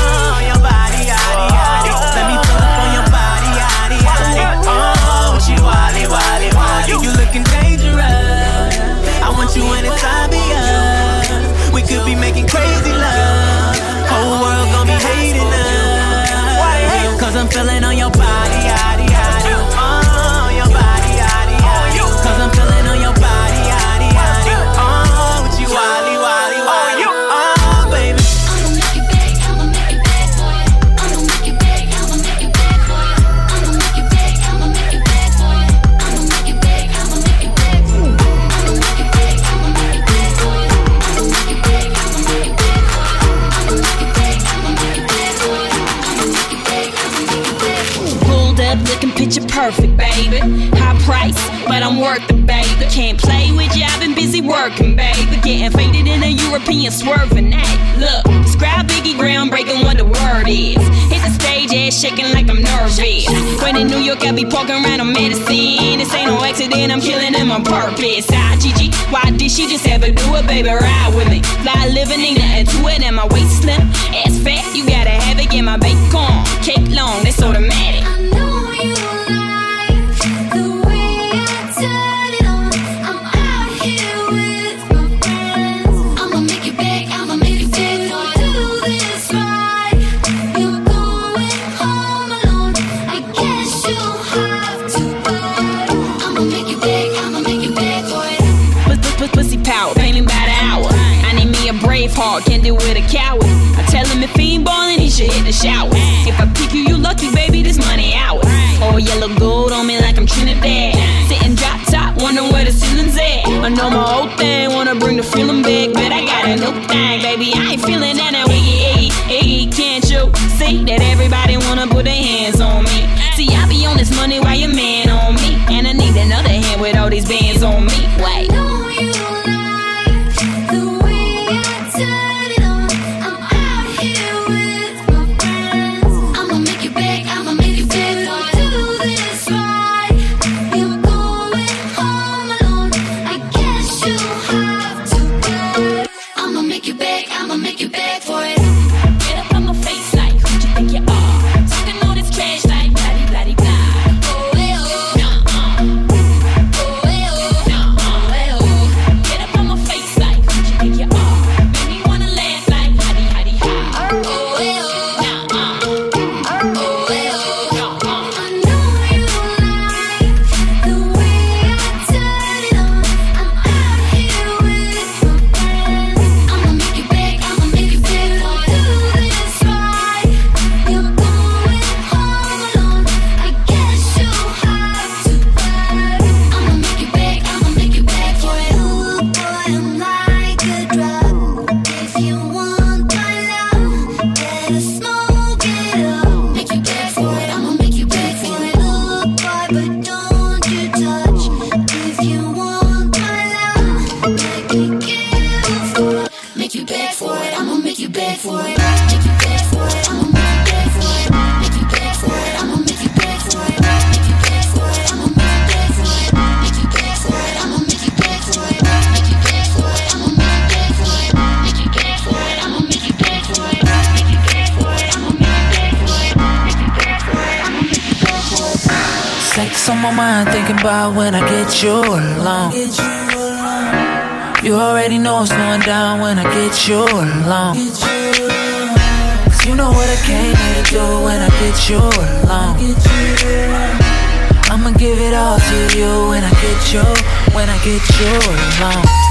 baby. High price, but I'm worth it, baby. Can't play with you, I've been busy working, baby. Getting faded in a European swerving. Hey, look, describe Biggie groundbreaking what the word is. Hit the stage, ass shaking like I'm nervous. When in New York, I be poking around on medicine. This ain't no accident, I'm killing them on purpose. Ah, Gigi, why did she just ever do it, baby? Ride with me. Fly living, ain't nothing to it, and my waist slim. Ass fat, you gotta have it, get my bacon. Cake long, that's automatic. Heart, can't with a coward. I tell him if he ain't ballin', he should hit the shower. If I pick you, you lucky, baby, this money ours. Oh, yellow gold on me like I'm Trinidad. Sitting drop top, wondering where the ceiling's at. I know my old thing, wanna bring the feeling back, but I got a new thing, baby. I ain't feeling that now, iggy, iggy, iggy. Can't you see that everybody wanna put their hands on me? See, I be on this money while your man on me, and I need another hand with all these bands on me. Wait. On my mind, thinking about when I get you alone. You already know what's going down when I get you alone. Cause you know what I came here to do when I get you alone. I'ma give it all to you when I get you, when I get you alone.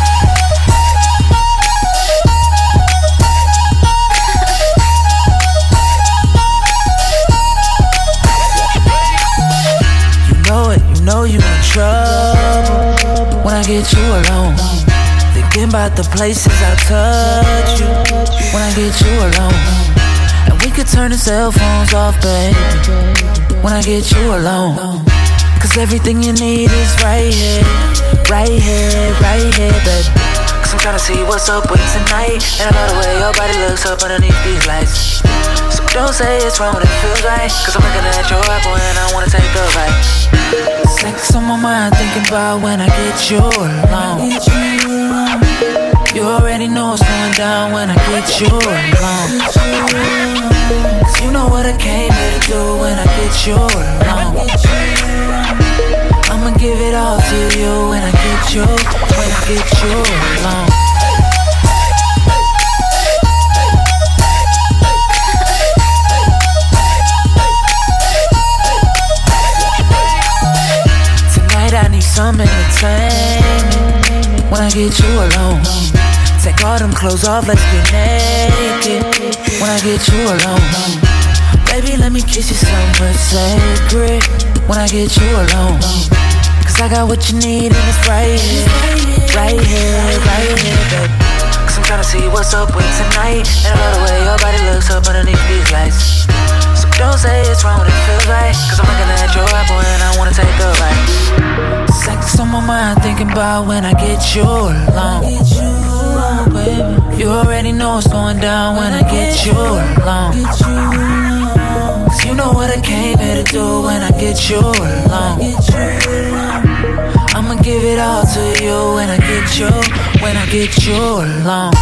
It, you know you in trouble when I get you alone. Thinking about the places I touch you when I get you alone. And we could turn the cell phones off, baby, when I get you alone. Cause everything you need is right here, right here, right here, baby. Cause I'm tryna see what's up with tonight. And I love the way your body looks up underneath these lights. So don't say it's wrong when it feels right. Cause I'm looking at your apple and I wanna take the bite. Sex on my mind, thinking about when I get you alone. You already know what's going down when I get you alone. Cause you know what I came here to do when I get you alone. I'ma give it all to you when I get you, when I get you alone. Some entertainment when I get you alone. Take all them clothes off, let's get naked when I get you alone. Baby, let me kiss you somewhere sacred when I get you alone. Cause I got what you need and it's right here, right here, right here, baby. Cause I'm tryna see what's up with tonight. And I love the way your body looks up underneath these lights. Don't say it's wrong it feels right. Cause I'm looking at your apple and I wanna take a bite. Sex on my mind, thinking about when I get you alone. You already know what's going down when I get you alone. Cause you know what I came here to do when I get you alone. I'ma give it all to you when I get you, when I get you alone.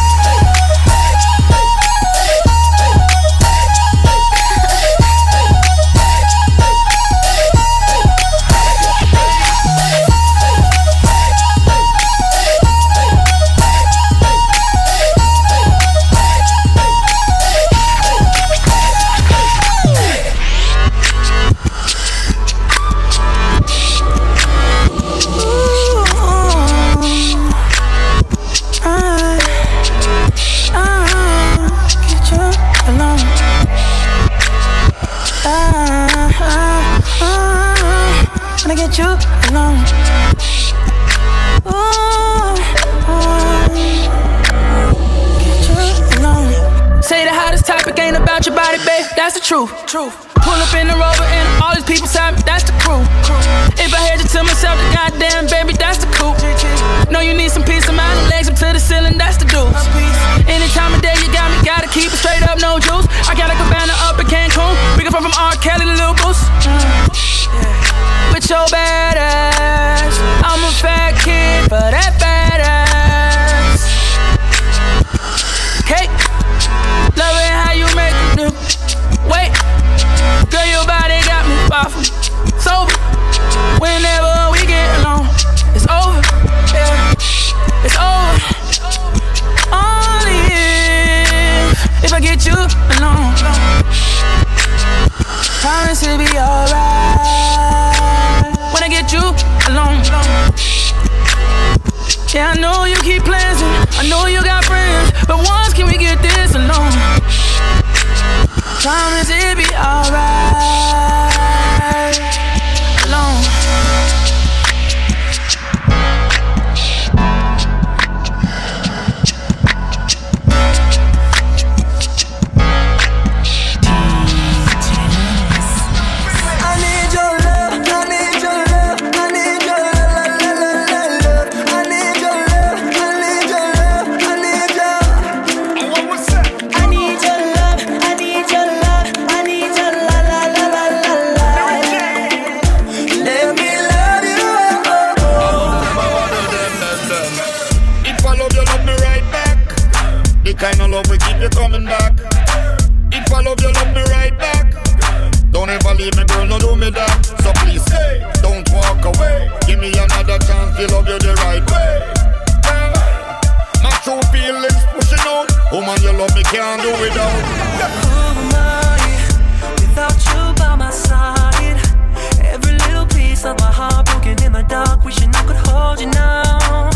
The truth. Truth. Pull up in the rover and all these people side me. That's the crew. If I had you to myself, the goddamn baby, that's the coup. Know you need some peace of mind. Legs up to the ceiling, that's the deuce. Any time of day, you got me. Gotta keep it straight up, no juice. I got a cabana up in Cancun. Can from from R. Kelly to Lil Boost. With your badass, I'm a fat kid for that powerful. Sober, whenever we get along, it's over. Yeah, it's over. Only if, if I get you alone. Promise it'll be alright when I get you alone. Yeah, I know you keep plans, I know you got friends, but once can we get this alone? Promise it'll be alright leave me, girl, no do me that. So please, hey, don't walk away. Give me another chance to love you the right way. My true feelings pushing out. Woman, you love me, can't do without. Who am I without you by my side? Every little piece of my heart broken in the dark, wishing I could hold you now.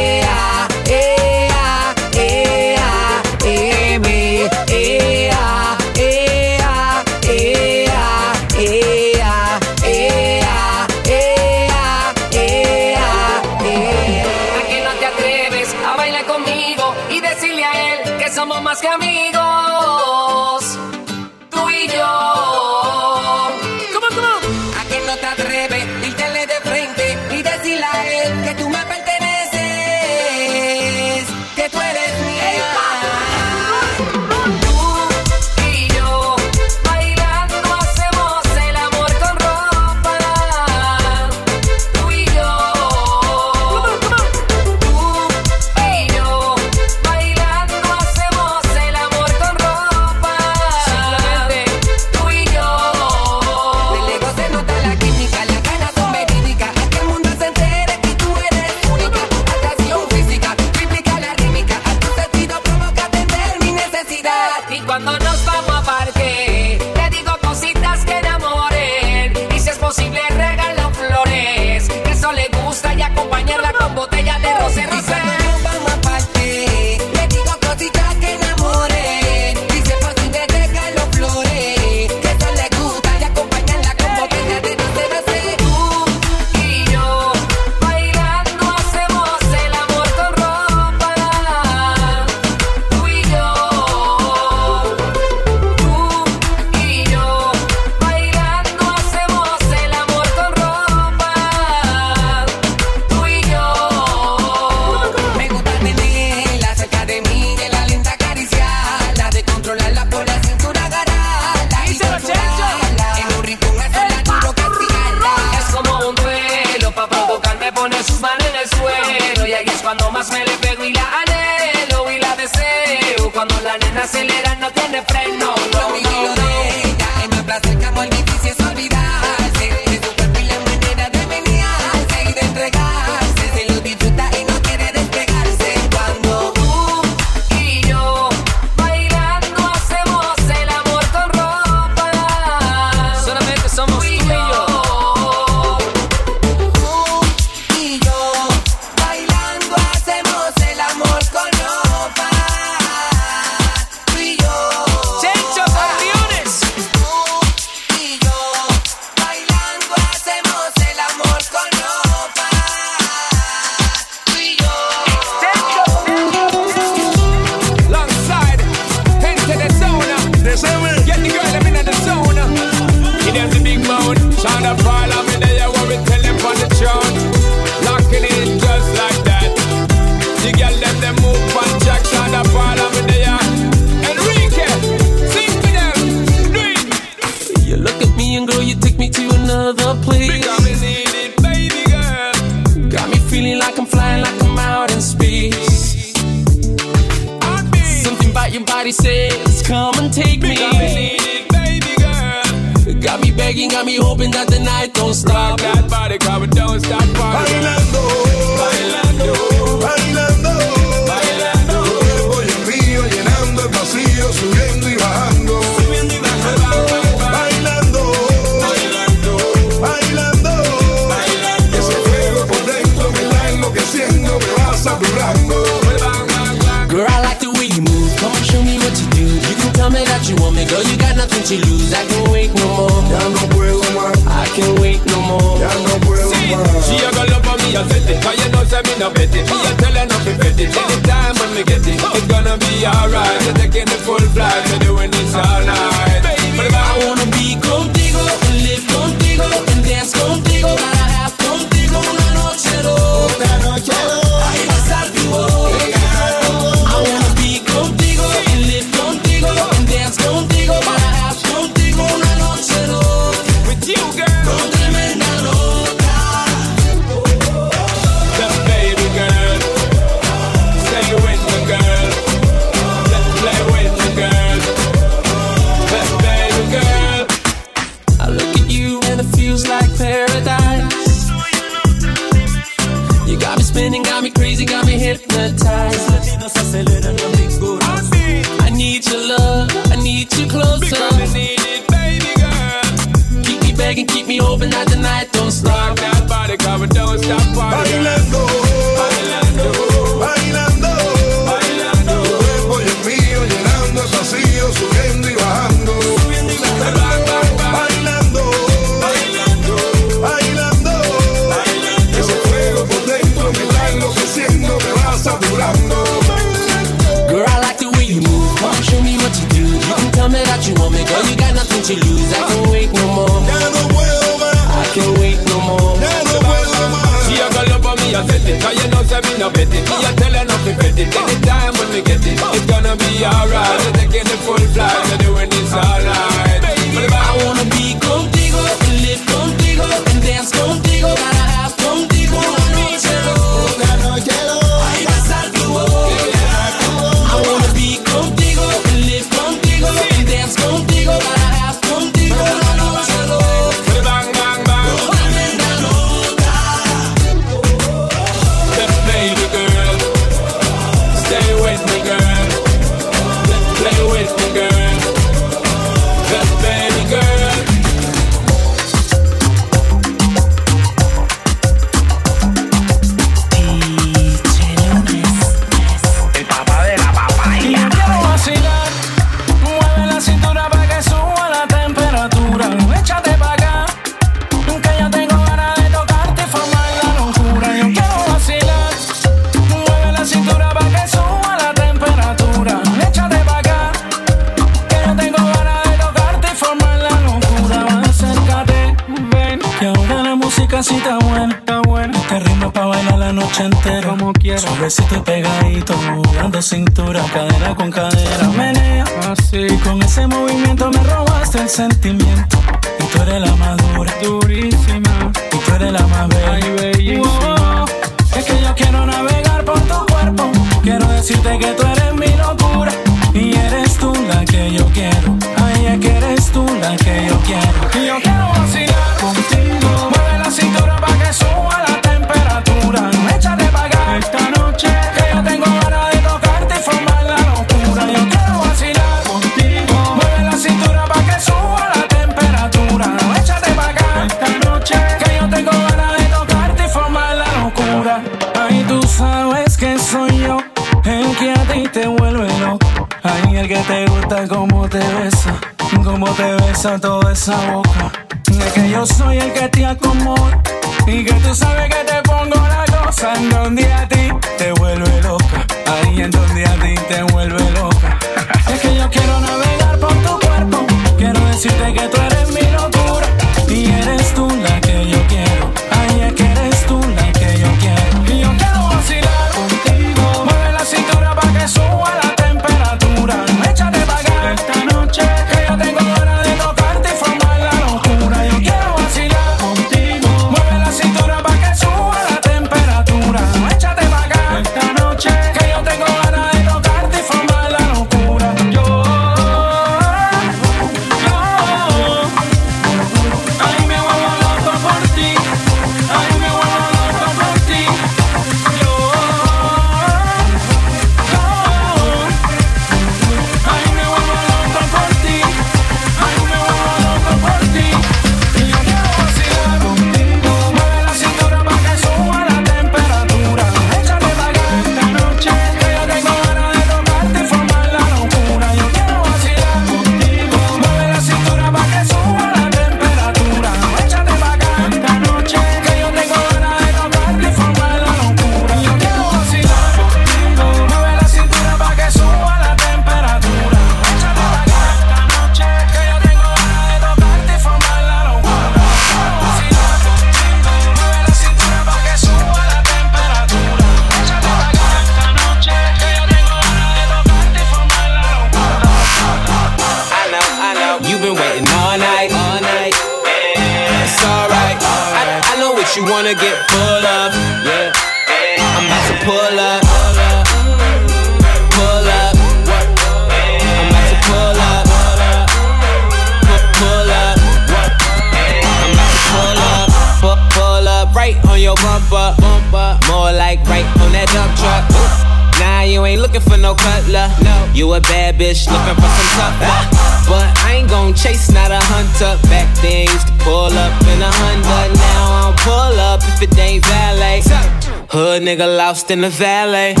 In the valet.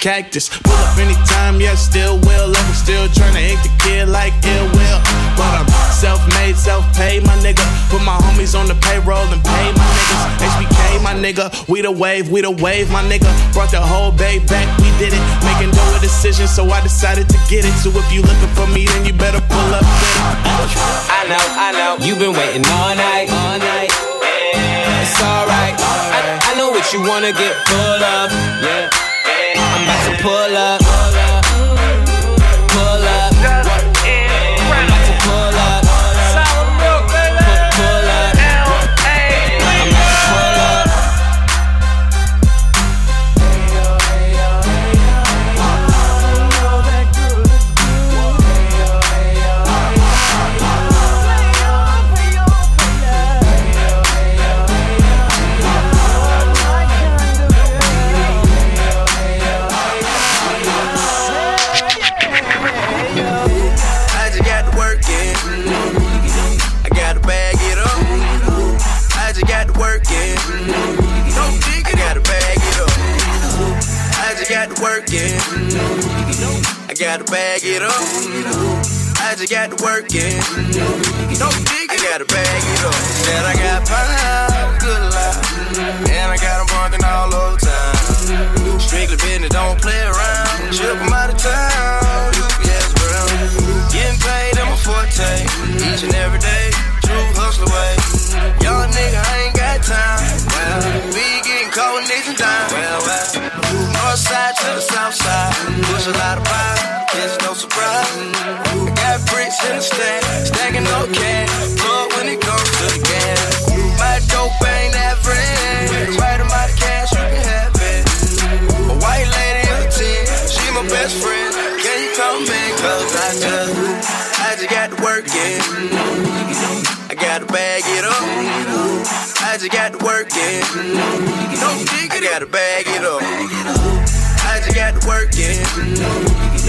Cactus. Pull up anytime, yeah, still will. Like I'm still tryna hit the kid like ill will. But I'm self-made, self-paid, my nigga. Put my homies on the payroll and pay my niggas. HBK, my nigga. We the wave, we the wave, my nigga. Brought the whole bay back, we did it. Making no decision, so I decided to get it. So if you looking for me, then you better pull up with. I know, I know. You've been waiting all night, all night. It's alright. I, I know what you wanna get full of. Yeah. I'm about to pull up. I got to bag it up. I just got to work it. I got to bag it up. Said I got pounds, good life. And I got them bunking all over town. Strictly business, don't play around. Ship 'em out of town. UPS ground. Getting paid in my forte. Each and every day. True hustler way. Young nigga, I ain't got time. Well, we getting cold and needing time. Well, well. North side to the south side. Push a lot of pie. It's no surprise. I got bricks in the stack. Stacking no cash. Plug when it comes to the gas. My dope ain't average. Right amount of cash, you can have it. A white lady is a 10. She my best friend. Can you come back? Cause I just, I just got to work it. I got to bag it up. I just got to work it. I got to bag it up. I just got to work it.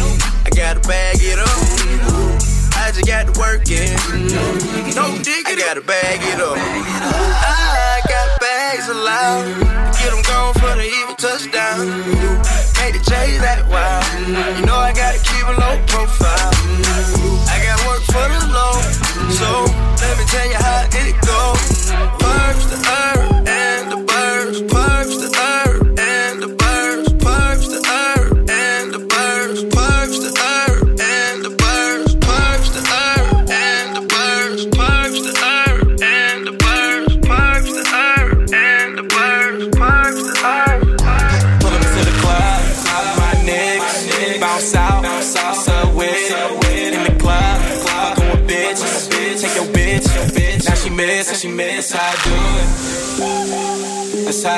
I got to bag it up. I just got to work it. I got to bag it up. I got bags allowed. Get them gone for the evil touchdown. Made the J's that wild. You know I gotta keep a low profile. I got work for the low. So let me tell you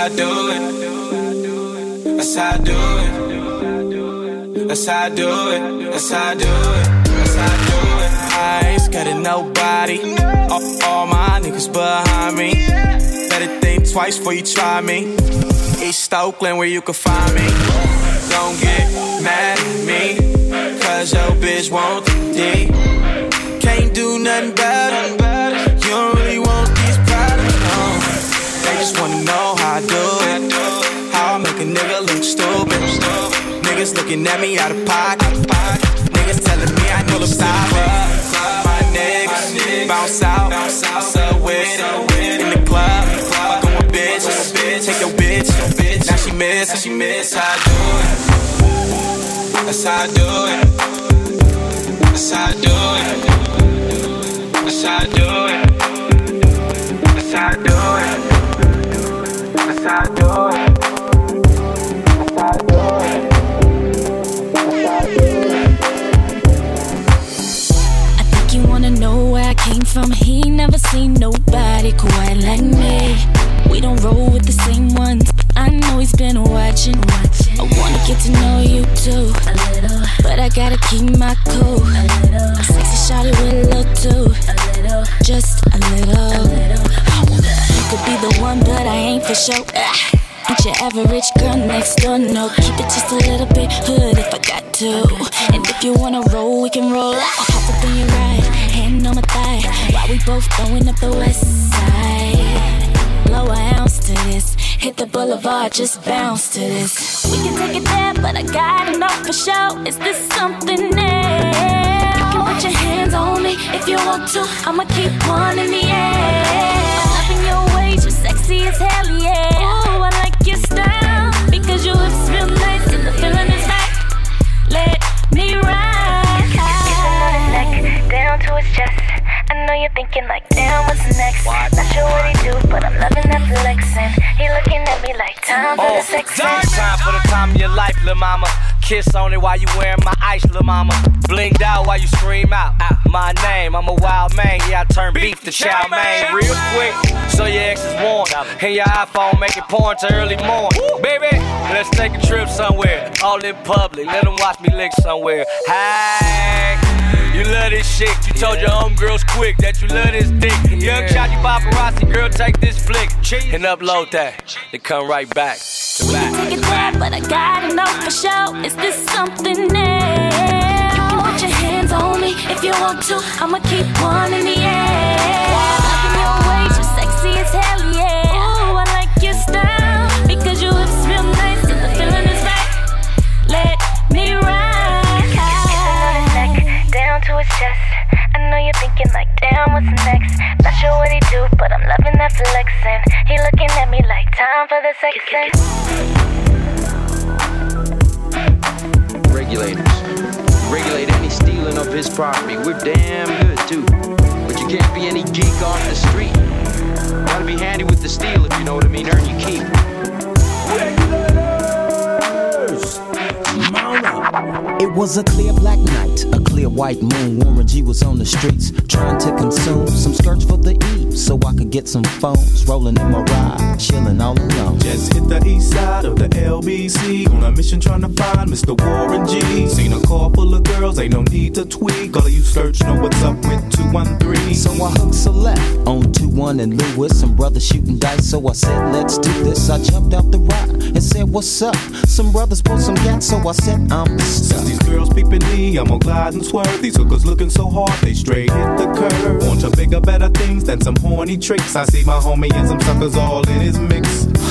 how I do it. That's how I do it. That's how I do it. That's how I do it. That's how I do it. I ain't scared of nobody. All, all my niggas behind me. Better think twice before you try me. East Oakland where you can find me. Don't get mad at me, cause your bitch the D. Can't do nothing about it. Do it. How I make a nigga look stupid. Niggas looking at me out of pocket. Niggas telling me I need to stop it. My niggas bounce out, subway in the club. Fucking with bitches, take your bitch. Now she miss, now she miss how I do it. That's how I do it. That's how I do it. That's how I do it. That's how I do it. From. He never seen nobody quite like me. We don't roll with the same ones, I know he's been watching. I wanna get to know you too, a little, but I gotta keep my cool. A little, sexy shot it with a little too, a little, just a little. A little. Could be the one, but I ain't for sure. Ah. Ain't your average girl next door, no. Keep it just a little bit hood if I got to. And if you wanna roll, we can roll out. Hop up in your ride, hand on my thigh. While we both going up the west side. Blow an ounce to this. Hit the boulevard, just bounce to this. We can take it there, but I gotta know for sure Is this something new? You can put your hands on me if you want to. I'ma keep one in the air sexy as hell, yeah Ooh, I like your style Because your lips feel nice and the feeling is right Let me ride neck down to his chest. I know you're thinking like, damn, what's next? Not sure what he do, but I'm loving that flexing. He looking at me like time for the oh, sex. Time for the time of your life, lil' mama. Kiss on it while you wearing my ice, lil' mama. Blinged out while you scream out ah, my name. I'm a wild man, yeah, I turn beef to chow mein real quick. So your ex is warm. And your iPhone make it porn to early morn. Baby, let's take a trip somewhere. All in public, let them watch me lick somewhere. Hey. You love this shit. You told your homegirls quick that you love this dick. Young shot, you paparazzi, girl, take this flick and upload that. They come right back to back. Take it there, but I gotta know for sure. Is this something new? You can put your hands on me if you want to. I'ma keep one in the air. Loving down to his chest. I know you're thinking like, damn, what's next? Not sure what he do, but I'm loving that flexing. He looking at me like time for the sexing. Regulators. Regulate any stealing of his property. We're damn good too. But you can't be any geek off the street. Gotta be handy with the steel if you know what I mean. Earn your keep. It was a clear black night, a clear white moon. Warren G was on the streets trying to consume some skirts for the eve so I could get some phones. Rolling in my ride, chilling all alone. Just hit the east side of the LBC on a mission trying to find Mr. Warren G. Seen a car full of girls, ain't no need to tweak. All of you search know what's up with 213. So I hooked select on 2 1 and Lewis. Some brothers shooting dice, so I said, let's do this. I jumped out the ride and said, what's up? Some brothers pulled some gas, so I said, I'm Since these girls peeping me, I'm gonna glide and swerve. These hookers looking so hard, they straight hit the curve. Want to bigger, better things than some horny tricks. I see my homie and some suckers all in his mix.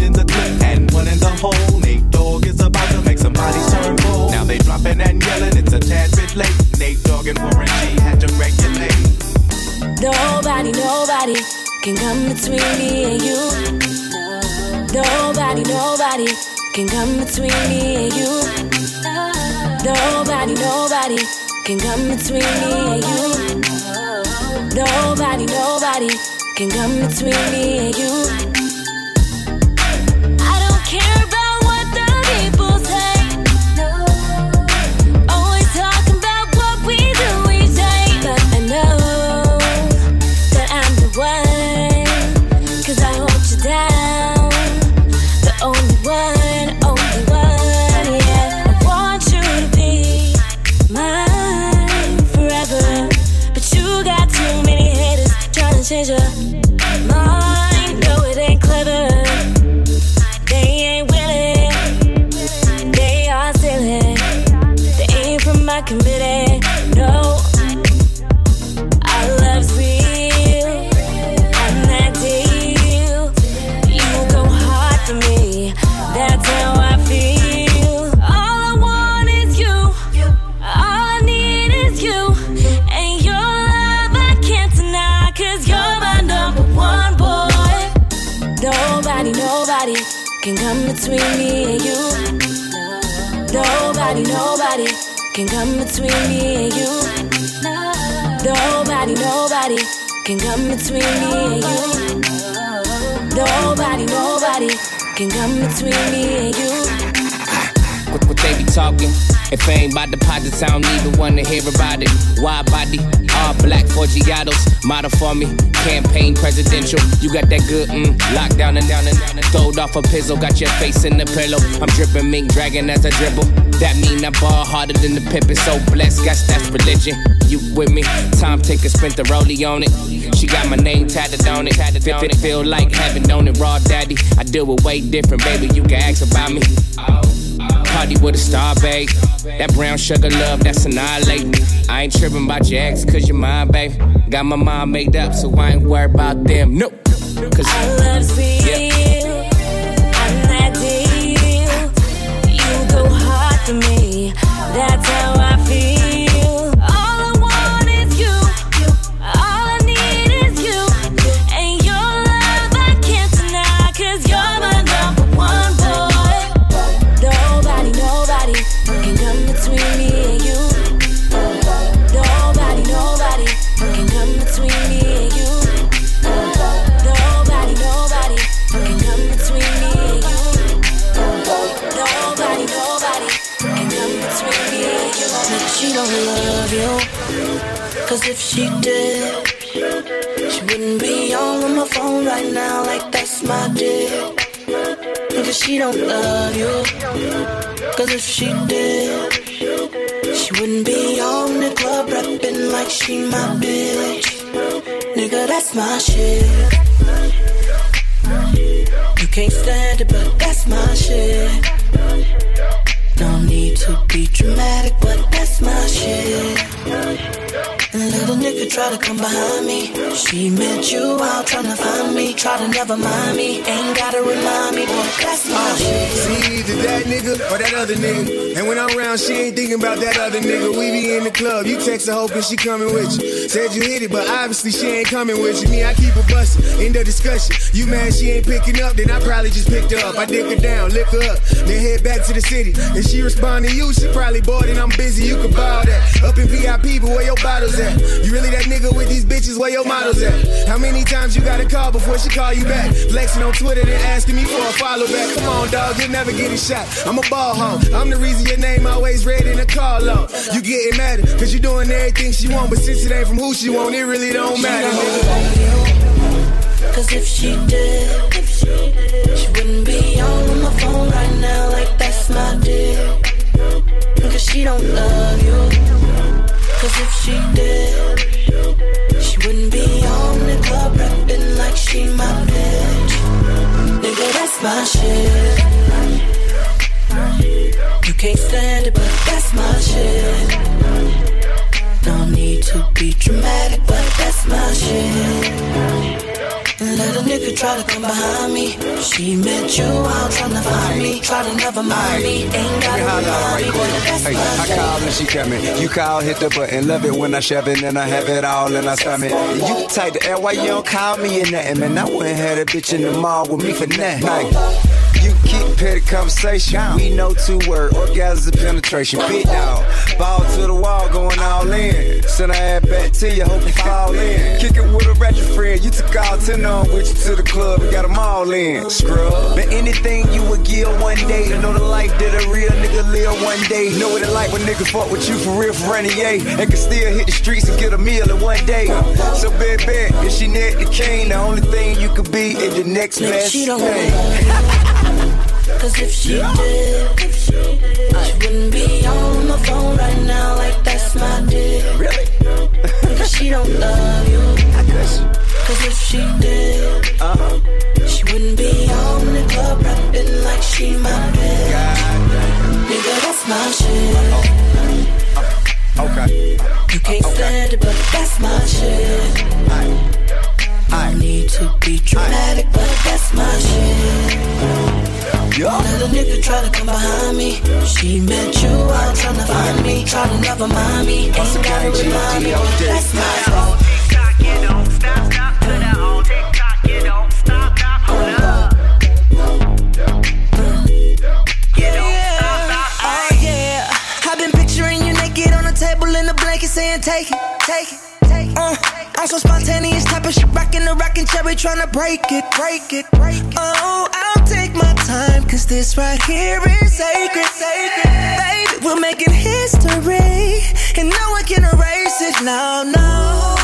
in the clip and one in the hole. Nate Dogg is about to make somebody turn cold. Now they dropping and yelling, it's a tad bit late. Nate Dogg and Warren G had to regulate. Nobody, nobody can come between me and you. Nobody, nobody can come between me and you. Nobody, nobody can come between me and you. Nobody, nobody can come between me and you. Between me and you. Nobody, nobody can come between me and you. Nobody, nobody can come between me and you. Nobody, nobody can come between me and you. What, what they be talking? If ain't about deposits, I don't even wanna hear about it. Wide body, all black Forgiatos, model for me, campaign presidential. You got that good, mm, locked down and down and down and throwed off a pizzle, got your face in the pillow. I'm dripping mink dragon as I dribble. That mean I ball harder than the Pippen, so blessed, guess that's religion. You with me? Time taker spent the rollie on it. She got my name tatted on it. Tatted on it. Feel like heaven, don't it? Raw daddy. I deal with way different, baby. You can ask about me. Party with a star, babe. That brown sugar love, that's annihilating. I ain't tripping about your ex, cause you're mine, babe. Got my mind made up, so I ain't worried about them. Nope. Cause Our love's real. I'm that deal. You go hard for me. That's how she did, she wouldn't be on my phone right now like that's my deal. Cause she don't love you. Cause if she did, she wouldn't be on the club rapping like she my bitch. Nigga, that's my shit. You can't stand it, but that's my shit. Don't need to be dramatic, but that's my shit. Little nigga try to come behind me. She met you out trying to find me. Try to never mind me. Ain't gotta remind me, boy, that's my shit. See either that nigga or that other nigga. And when I'm around, she ain't thinking about that other nigga. We be in the club, you text her hoping she coming with you. Said you hit it, but obviously she ain't coming with you. Me, I keep her bustin'. End of discussion. You mad she ain't picking up, then I probably just picked her up. I dick her down, lift her up, then head back to the city. And she respond to you, she probably bored and I'm busy. You can borrow that. Up in VIP, but where your bottles at? You really that nigga with these bitches? Where your models at? How many times you gotta call before she call you back? Flexing on Twitter, then asking me for a follow back. Come on, dog, you'll never get a shot. I'm a ball hog. I'm the reason your name always red in the call log. You getting mad cause you doing everything she want, but since it ain't from who she want, it really don't matter, nigga. Cause if she did, she wouldn't be on my phone right now like that's my deal. Cause she don't love you. Cause if she did, she wouldn't be on the club rapping like she my bitch. Nigga, that's my shit. You can't stand it, but that's my shit. No need to be dramatic, but that's my shit. Let a nigga try to come behind me. She met you out trying to find me. Try to never mind me. Ain't gotta remind me, but that's Hey, I call and she coming. You call, hit the button. Love it when I shove it and I have it all in my stomach. You the type to air why you don't call me or nothing, man. I wouldn't have a bitch in the mall with me for nothing. You keep petty conversation. We know two word orgasms and penetration. Big dog, ball to the wall, going all in. Send her ass back to you, hope you fall in. Kick it with a ratchet friend. You took all ten on with you to the club, and got them all in. Scrub. But anything you would give one day to know the life that a real nigga live one day. Know what it like when niggas fuck with you for real, for running yay. And can still hit the streets and get a meal in one day. So bad, bad, if she net the king, the only thing you could be is the next best she don't thing. Cause if she did, she wouldn't be on the phone right now like that's my deal. Really? Cause she don't love you. Cause if she did, she wouldn't be on the club rapping like she my bitch. Nigga, that's my shit. Okay. You can't stand it, but that's my shit. I need to be dramatic, but that's my shit. Let a nigga try to come behind me. She met you out trying to find me. Try to never mind me. Ain't gotta remind me, that's my fault. Oh yeah, I've been picturing you naked on a table in a blanket saying take it, take it, take it. Uh, I'm so spontaneous type of shit, rockin' the rockin' cherry tryna break it, break it, break it. Oh, my time, cause this right here is sacred, sacred. Baby, we're making history, and no one can erase it, no, no.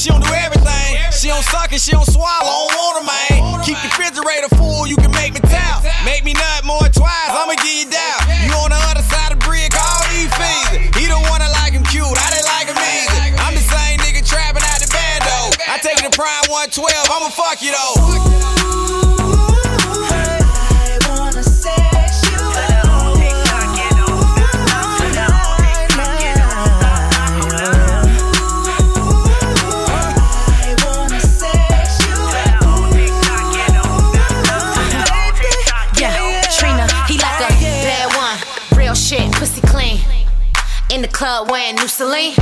She don't do everything. She don't suck and she don't swallow, I don't want her, man. Keep the refrigerator full, you can make me towel. Make me nut more twice, I'ma give you down. You on the other side of the brick, all these fees. He don't wanna like him cute, I didn't like him easy. I'm the same nigga trapping out the bando. I take it prime 112, I'ma fuck you though. Club wearing new Celine.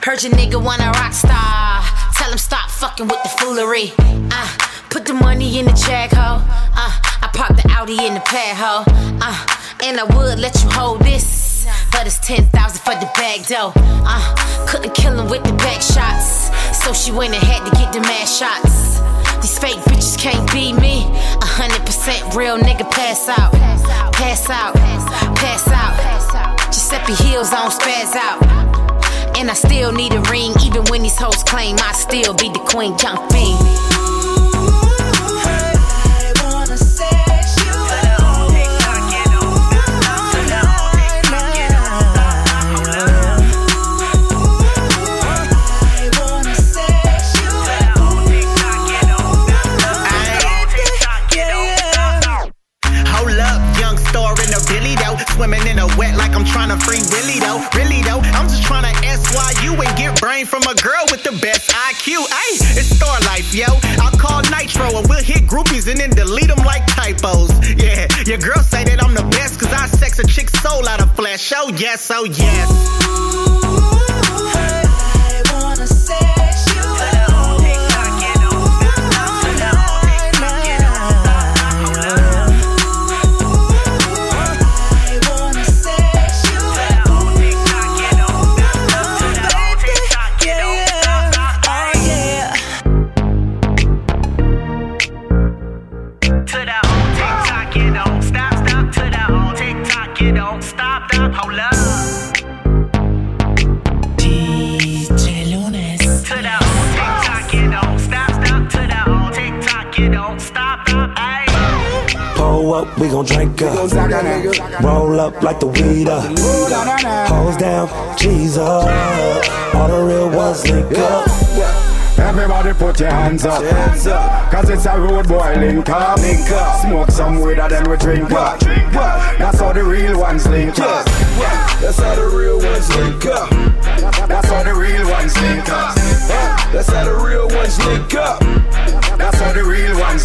Heard your nigga want a rock star. Tell him stop fucking with the foolery. Uh, put the money in the check, ho. Uh, I pop the Audi in the pad, ho. Uh, and I would let you hold this. But it's 10,000 for the bag, though. Uh, couldn't kill him with the back shots. So she went and had to get the mad shots. These fake bitches can't beat me. A hundred percent real nigga pass out. Pass out. Pass out. Giuseppe heels on spaz out. And I still need a ring, even when these hoes claim I still be the queen. Young fiend. Like I'm trying to free Willy though. Really though, I'm just trying to ask why you and get brain from a girl with the best IQ. Ay, it's star life, yo. I'll call Nitro and we'll hit groupies and then delete them like typos. Yeah, your girl say that I'm the best cause I sex a chick's soul out of flesh. Oh yes, oh yes. To Up, we gon' drink up. Roll up like the weed up. Hose down, G's up. All the real ones link up. Everybody put your hands up. Cause it's a road boy link up. Smoke some weed and then we drink up. That's how the real ones link up. That's how the real ones link up. That's how the real ones link up. That's how the real ones link up. That's how the real ones.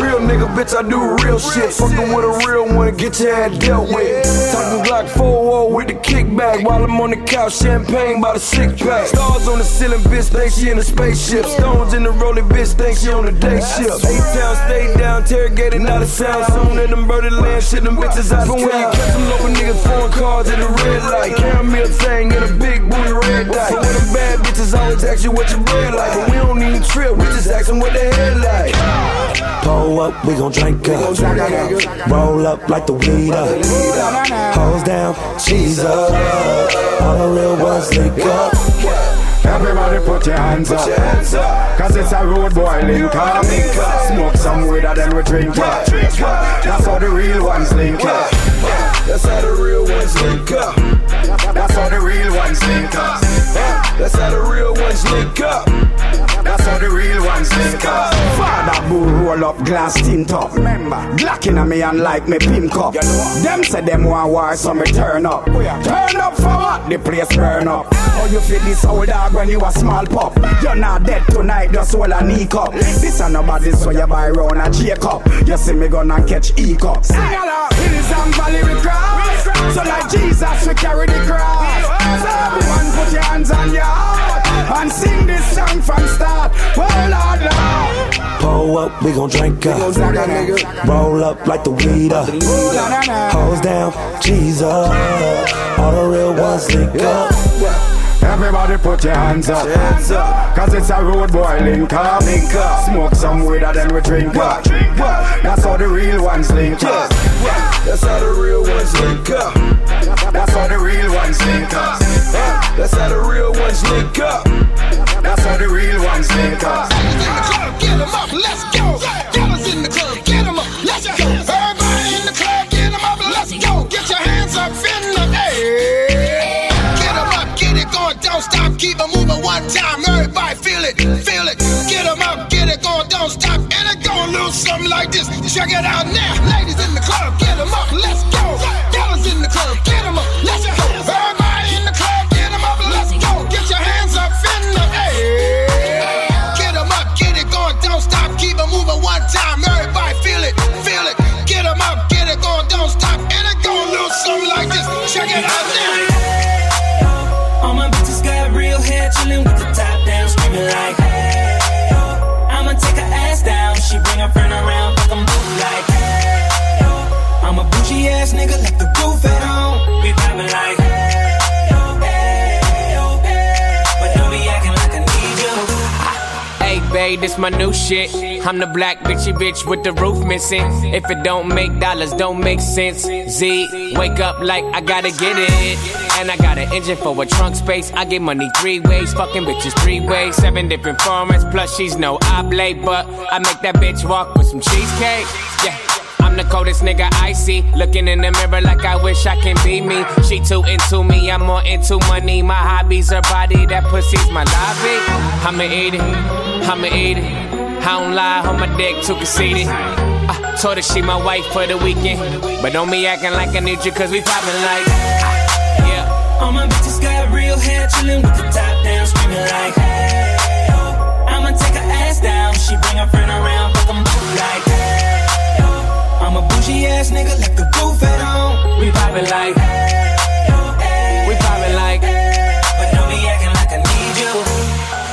Real nigga, bitch, I do real shit. Fucking with a real one, get your head dealt with. Talking Glock 4 with the kickback while I'm on the couch, champagne by the six pack. Stars on the ceiling, bitch, think she in a spaceship. Stones in the rolling, bitch, think she on the day shift. Eight town, stay down, interrogated, not a sound. Soon in the murder land, shit, them bitches out of town. When you catch them local niggas, foreign cars in the red light. Caramel thing in a big booty red dye. But when them bad bitches always ask you what your bread like. But we don't even trip, we just ask them what they head like. Pull up, we gon' drink up. Roll up like the weed up. Hose down, cheese up. All the real ones link up. Everybody put your hands up. Cause it's a road boy link up. Smoke some weed and then we drink up. That's how the real ones link up. That's how the real ones link up. That's how the real ones link up. That's how the real ones link up. That's how the real ones link up. Father bull roll up glass tint up. Remember, Glock in me and like me pink up. Them say them want war, so me turn up. Oh, turn up for what? The place burn up. How you feel this old dog when you a small pup? You're not dead tonight, just hold a knee cup. This ain't nobody, so you buy round a Jacob. You see me gonna catch E cup. Sing along, hills and valley we cross. So like Jesus, we carry the cross. So everyone put your hands on your heart and sing this song from start. Oh Lord, Lord. Pull up, we gon' drink up. Roll up like the weed up. Hose down, cheese up. All the real ones link up. Everybody put your hands up. hands Cause it's a road boy link up. Smoke some weed and then we drink up. That's how the real ones link up. That's how the real ones link up. That's how the real ones link up. That's how the real ones link up. That's how the real ones link up. Get up, let's go. Fellas up, let's go. Everybody in the club, get up, let's go. Get your hands up in the air. Get up, get it going, don't stop, keep it moving one time. Everybody feel it, feel it. Get 'em up, get it going, don't stop. Lose something like this. Check it out now. Ladies in the club, get 'em up, let's go. Fellas in the club, get 'em up, let's go. Everybody in the club, get 'em up, let's go. Get your hands up in the air. Get 'em up, get it going, don't stop, keep it moving one time. Everybody feel it, feel it. Get 'em up, get it going, don't stop. And it gonna lose something like this. Check it out now. This my new shit. I'm the black bitchy bitch with the roof missing. If it don't make dollars, don't make sense. Z, wake up like I gotta get it. And I got an engine for a trunk space. I get money three ways, fucking bitches three ways. Seven different formats, plus she's no oblate. But I make that bitch walk with some cheesecake. Yeah. I'm the coldest nigga I see. Looking in the mirror like I wish I can be me. She too into me, I'm more into money. My hobbies her body, that pussy's my lobby. I'ma eat it, I'ma eat it. I don't lie, on my dick too conceited. I told her she my wife for the weekend. But don't be acting like I need you, cause we poppin' like. Yeah. All my bitches got real hair, chillin' with the top down, screaming like, hey, yo. I'ma take her ass down. She bring her friend around, fuck 'em both like, hey. I'm a bougie ass nigga, left the roof at home. We poppin' like, hey,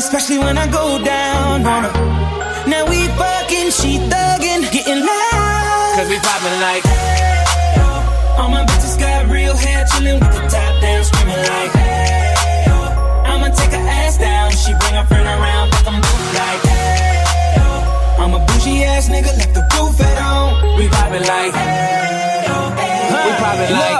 Especially when I go down on her. Now we fucking, she thuggin', getting loud. cause we poppin' like. hey, All my bitches got real hair, chillin' with the top down, screaming like, hey, yo. I'ma take her ass down. She bring her friend around, fuck 'em both like, hey, yo. I'm a bougie ass nigga, left the roof at home. We poppin' like, hey, yo, hey, we poppin' like.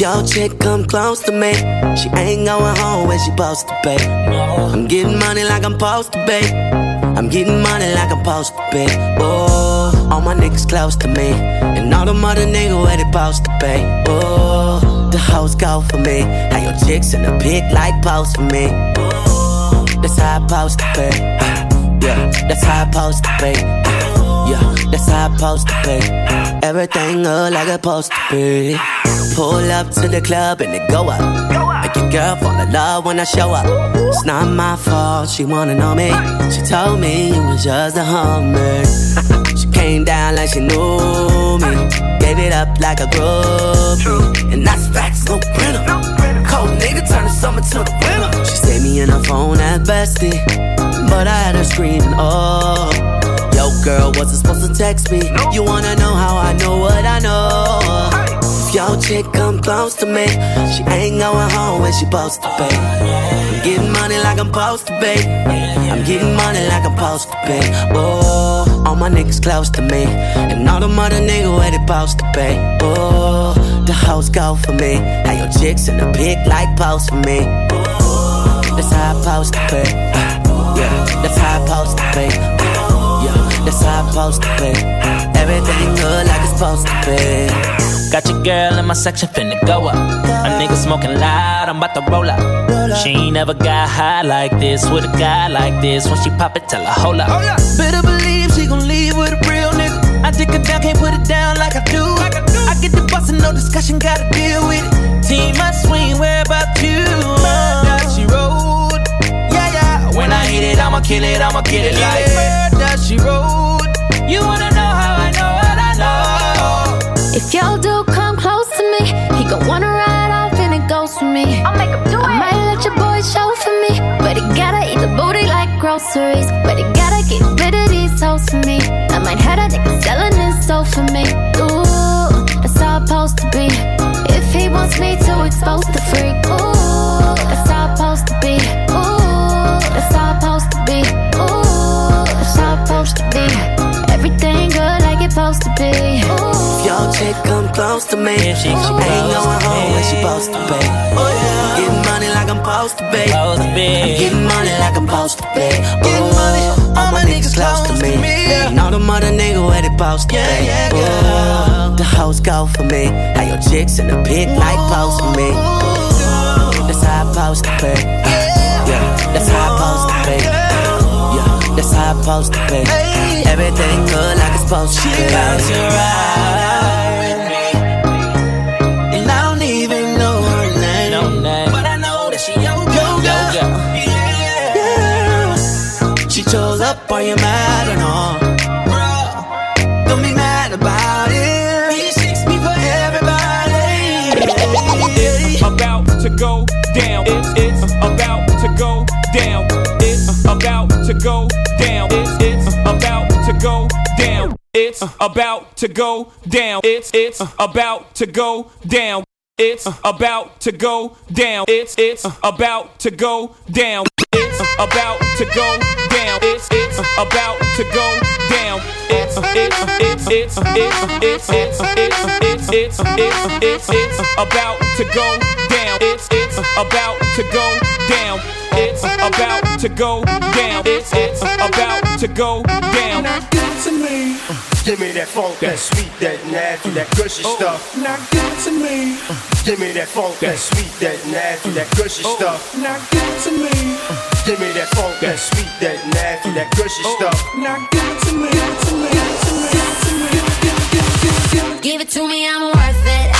your chick come close to me, she ain't going home when she supposed to be. I'm getting money like I'm supposed to be. I'm getting money like I'm supposed to be. Oh, all my niggas close to me, and all the mother niggas where they supposed to be. Oh, the hoes go for me. How your chicks in the pic like post for me. Oh, that's how I supposed to be. Yeah, that's how I supposed to be. Yeah, that's how I supposed to be. Everything look like it's supposed to be. Pull up to the club and it go up. Make your girl fall in love when I show up. It's not my fault, she wanna know me. She told me you was just a hummer. she came down like she knew me. Gave it up like a groupie. And that's facts, no printer. Cold nigga turn the summer to the winter. She saved me in her phone at bestie. But I had her screaming, oh. Girl, wasn't supposed to text me. You wanna know how I know what I know? If your chick come close to me, she ain't going home when she supposed to be. I'm getting money like I'm supposed to be. I'm getting money like I'm supposed to be. Oh, all my niggas close to me, and all the mother niggas where they supposed to be. Oh, the house go for me. Now your chicks in the pic like post for me. That's how I supposed to be. Yeah, that's how I supposed to be. That's how I supposed to be. Everything good like it's supposed to be. Got your girl in my section finna go up. A nigga smoking loud, I'm about to roll up. She ain't never got high like this with a guy like this. When she pop it, tell her hold up. Better believe she gon' leave with a real nigga. I dick her down, can't put it down like I do. I get the bustin', no discussion, gotta deal with it. Team my swing, where about you? She rode. Yeah, yeah. I hit it, I'ma kill it, I'ma get it like murder, she wrote. You wanna know how I know what I know? If y'all do come close to me, he gon' wanna ride off and it goes for me. I'll make him do it. I might let your boy show for me, but he gotta eat the booty like groceries. But he gotta get rid of these hoes for me. I might have a nigga selling his soul for me. Ooh, that's how it's supposed to be. If he wants me to expose the freak, ooh, that's how it's supposed to be. Ooh, that's how chick come close to me, she, ain't going home when she oh, supposed to be. I'm getting money like I'm supposed to be. I'm getting oh, money like I'm supposed to be. Ooh, all my niggas close to me. And all the mother niggas where they supposed to be. Ooh, the hoes go for me. How your chicks in the pic like post for me. That's how I supposed to be. Yeah, that's how I supposed to be. Yeah, that's how I supposed to be. Everything good like it's supposed to be. About to ride are you mad or not? Don't be mad about it. Me for everybody. It's about to go down. It's, it's about to go down. It's about to go down. It's, it's about to go down. It's about to go down. It's it's about to go down. It's about to go down. It's it's about to go down. It's about to go down. It's it's about to go down. It's it's it's it's it's it's it's it's it's it's it's it's about to go down. It's it's about to go down. It's about to go down. It's it's about to go down. Now get to me. Give me that funk, that sweet, that nasty, that gushy Oh. stuff. Now give it to me. Give me that funk, that sweet, that nasty, that gushy Oh. stuff. Now give it to me. Give me that funk, that sweet, that nasty, that gushy Oh. stuff. Now give it to me. Give it to me. Give it to me. Give it to me. Give it, give it, give it, give it, give it. Give it to me, I'm worth it.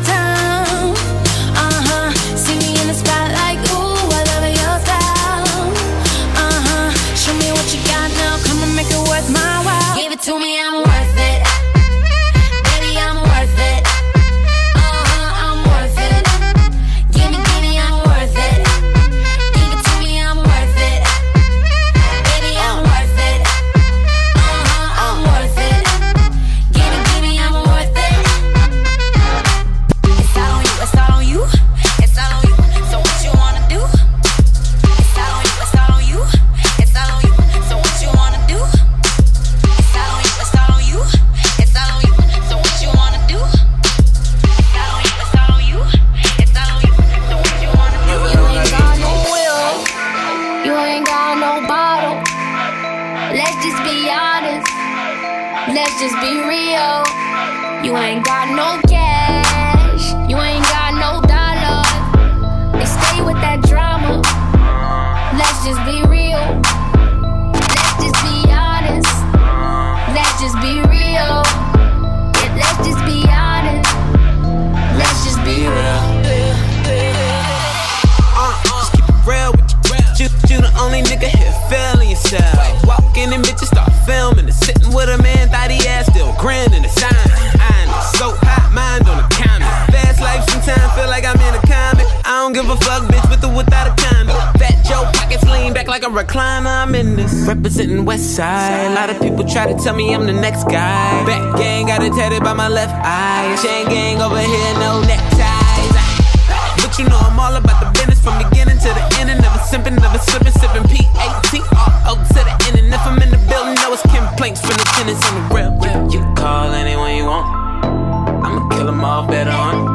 just be real. You ain't got no cash. You ain't got no dollar. They stay with that drama. Let's just be real. Let's just be honest. Let's just be real. Yeah, let's just be honest. Let's just be real. Uh, just keep it real with you. You, you the only nigga here yourself. Walking and bitches start filming and sitting with a man, thought he ass still grinning the sign. I know, so hot mind on the comet. Fast life sometimes feel like I'm in a comic. I don't give a fuck, bitch, with or without a condom. Fat Joe pockets lean back like a recliner. I'm in this. Representing West Side. A lot of people try to tell me I'm the next guy. Back gang got it tatted by my left eye. Chain gang over here, no neckties. But you know I'm all about the business from beginning to the end and never simping, never slipping, sipping P18. Ode to the end, and if I'm in the building, no, it's complaints from the tenants on the rail. You, you call anyone you want. I'ma kill them all better on.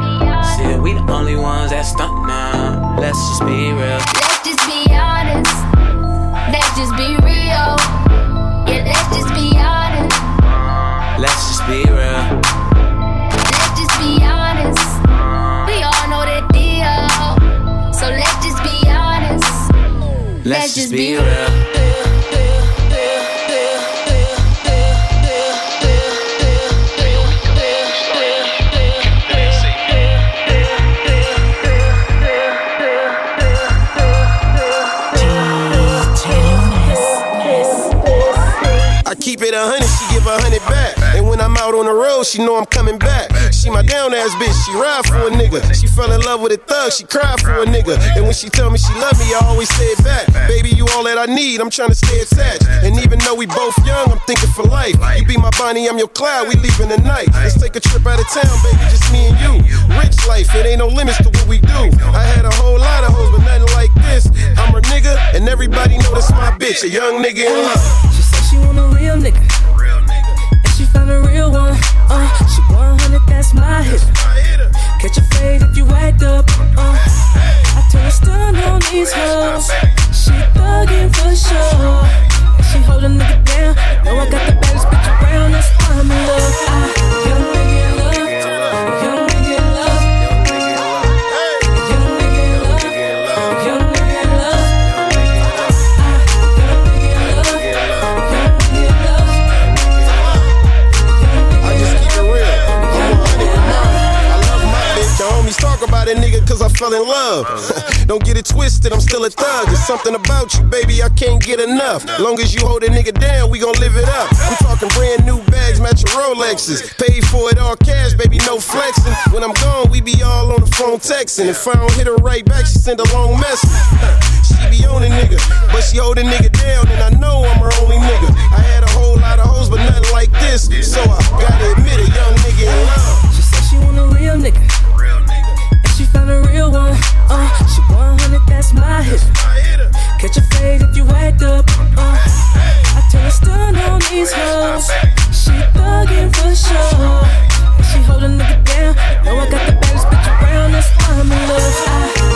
See, we the only ones that stunt now. Let's just be real. Let's just be honest. Let's just be real. Yeah, let's just be honest. Let's just be real. Let's just be honest. We all know the deal. So let's just be honest. Let's, let's just be real. real. On the road, she know I'm coming back. She my down ass bitch, she ride for a nigga. She fell in love with a thug, she cried for a nigga. And when she tell me she love me, I always say it back. Baby, you all that I need, I'm trying to stay attached. And even though we both young, I'm thinking for life. You be my Bonnie, I'm your Clyde, we leaving tonight. Let's take a trip out of town, baby, just me and you. Rich life, it ain't no limits to what we do. I had a whole lot of hoes, but nothing like this. I'm a nigga, and everybody know that's my bitch, a young nigga in love. She said she want a real nigga. Found a real one. Uh, she 100, that's my hit. Catch a fade if you act up. Uh, I turn stun on these hoes. She thuggin' for sure. And she hold a nigga down. Know I got the baddest bitch around. That's why I'm in love. I, fell in love. Uh-huh. Don't get it twisted, I'm still a thug. There's something about you, baby, I can't get enough. Long as you hold a nigga down, we gon' live it up. I'm talking brand new bags, matching Rolexes. Paid for it all cash, baby, no flexing. When I'm gone, we be all on the phone texting. If I don't hit her right back, she send a long message. She be on a nigga, but she hold a nigga down, and I know I'm her only nigga. I had a whole lot of hoes, but nothing like this. So I gotta admit it, young nigga in love. She said she want a real nigga. Real one. Uh, she 100, that's my hit. Catch a fade if you act up. Uh, I turn her stun on these hoes. She thuggin' for sure. She hold a nigga down. Know I got the baddest bitch around. That's why I'm in love. I,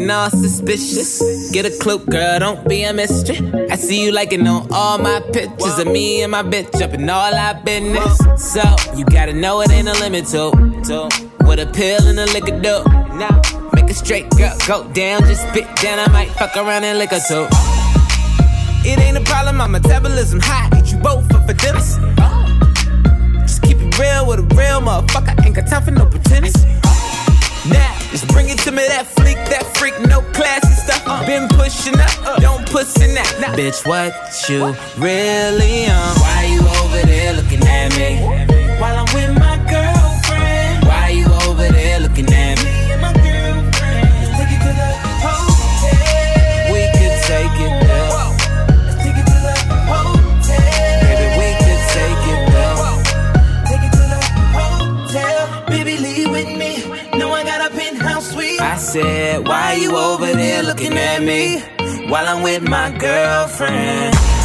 Looking all suspicious. Get a clue, girl, don't be a mystery. I see you liking on all my pictures of me and my bitch up in all our business. So you gotta know it ain't a limit to, what a pill and a liquor do. Now make a straight girl go down, just spit down. I might fuck around and lick her too. It ain't a problem, my metabolism high. Eat you both for for dinner. Just keep it real with a real motherfucker. Ain't got time for no pretense. Now, just bring it to me, that freak, that freak, no classy stuff. Uh, Been pushing up, uh, don't pussin' that. Nah. Bitch, what you what? really on? Why you over there looking at me? me while I'm with my girlfriend.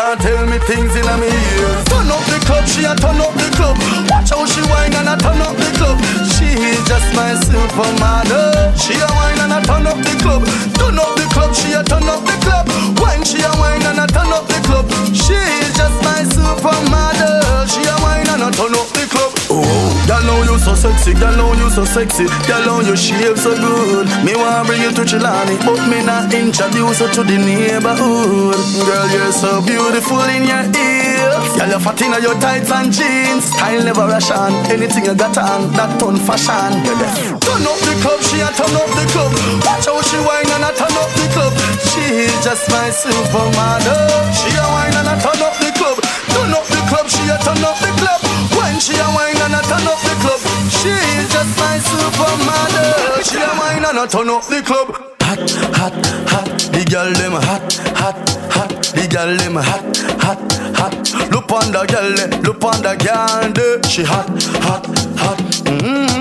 can't tell me things in a me so sexy. Girl, on your shape so good. Me wanna bring you to Chilani, but me not introduce you to the neighborhood. Girl, you're so beautiful in your heels. Girl, you're fat in your tights and jeans. I never rush on anything you got on. That turn fashion. Turn up the club, she a turn up the club. Watch how she whine and I turn up the club. She just my supermodel. She a whine and I turn up the club. Turn up the club, she a turn up the club. When she a whine and I turn up the club. She is just my supermodel. She a mine and I turn up the club. Hot, hot, hot. The girl them hot, hot, hot. The girl them hot, hot, hot. Look on the girl, look on the girl. She hot, hot, hot. Mm-hmm.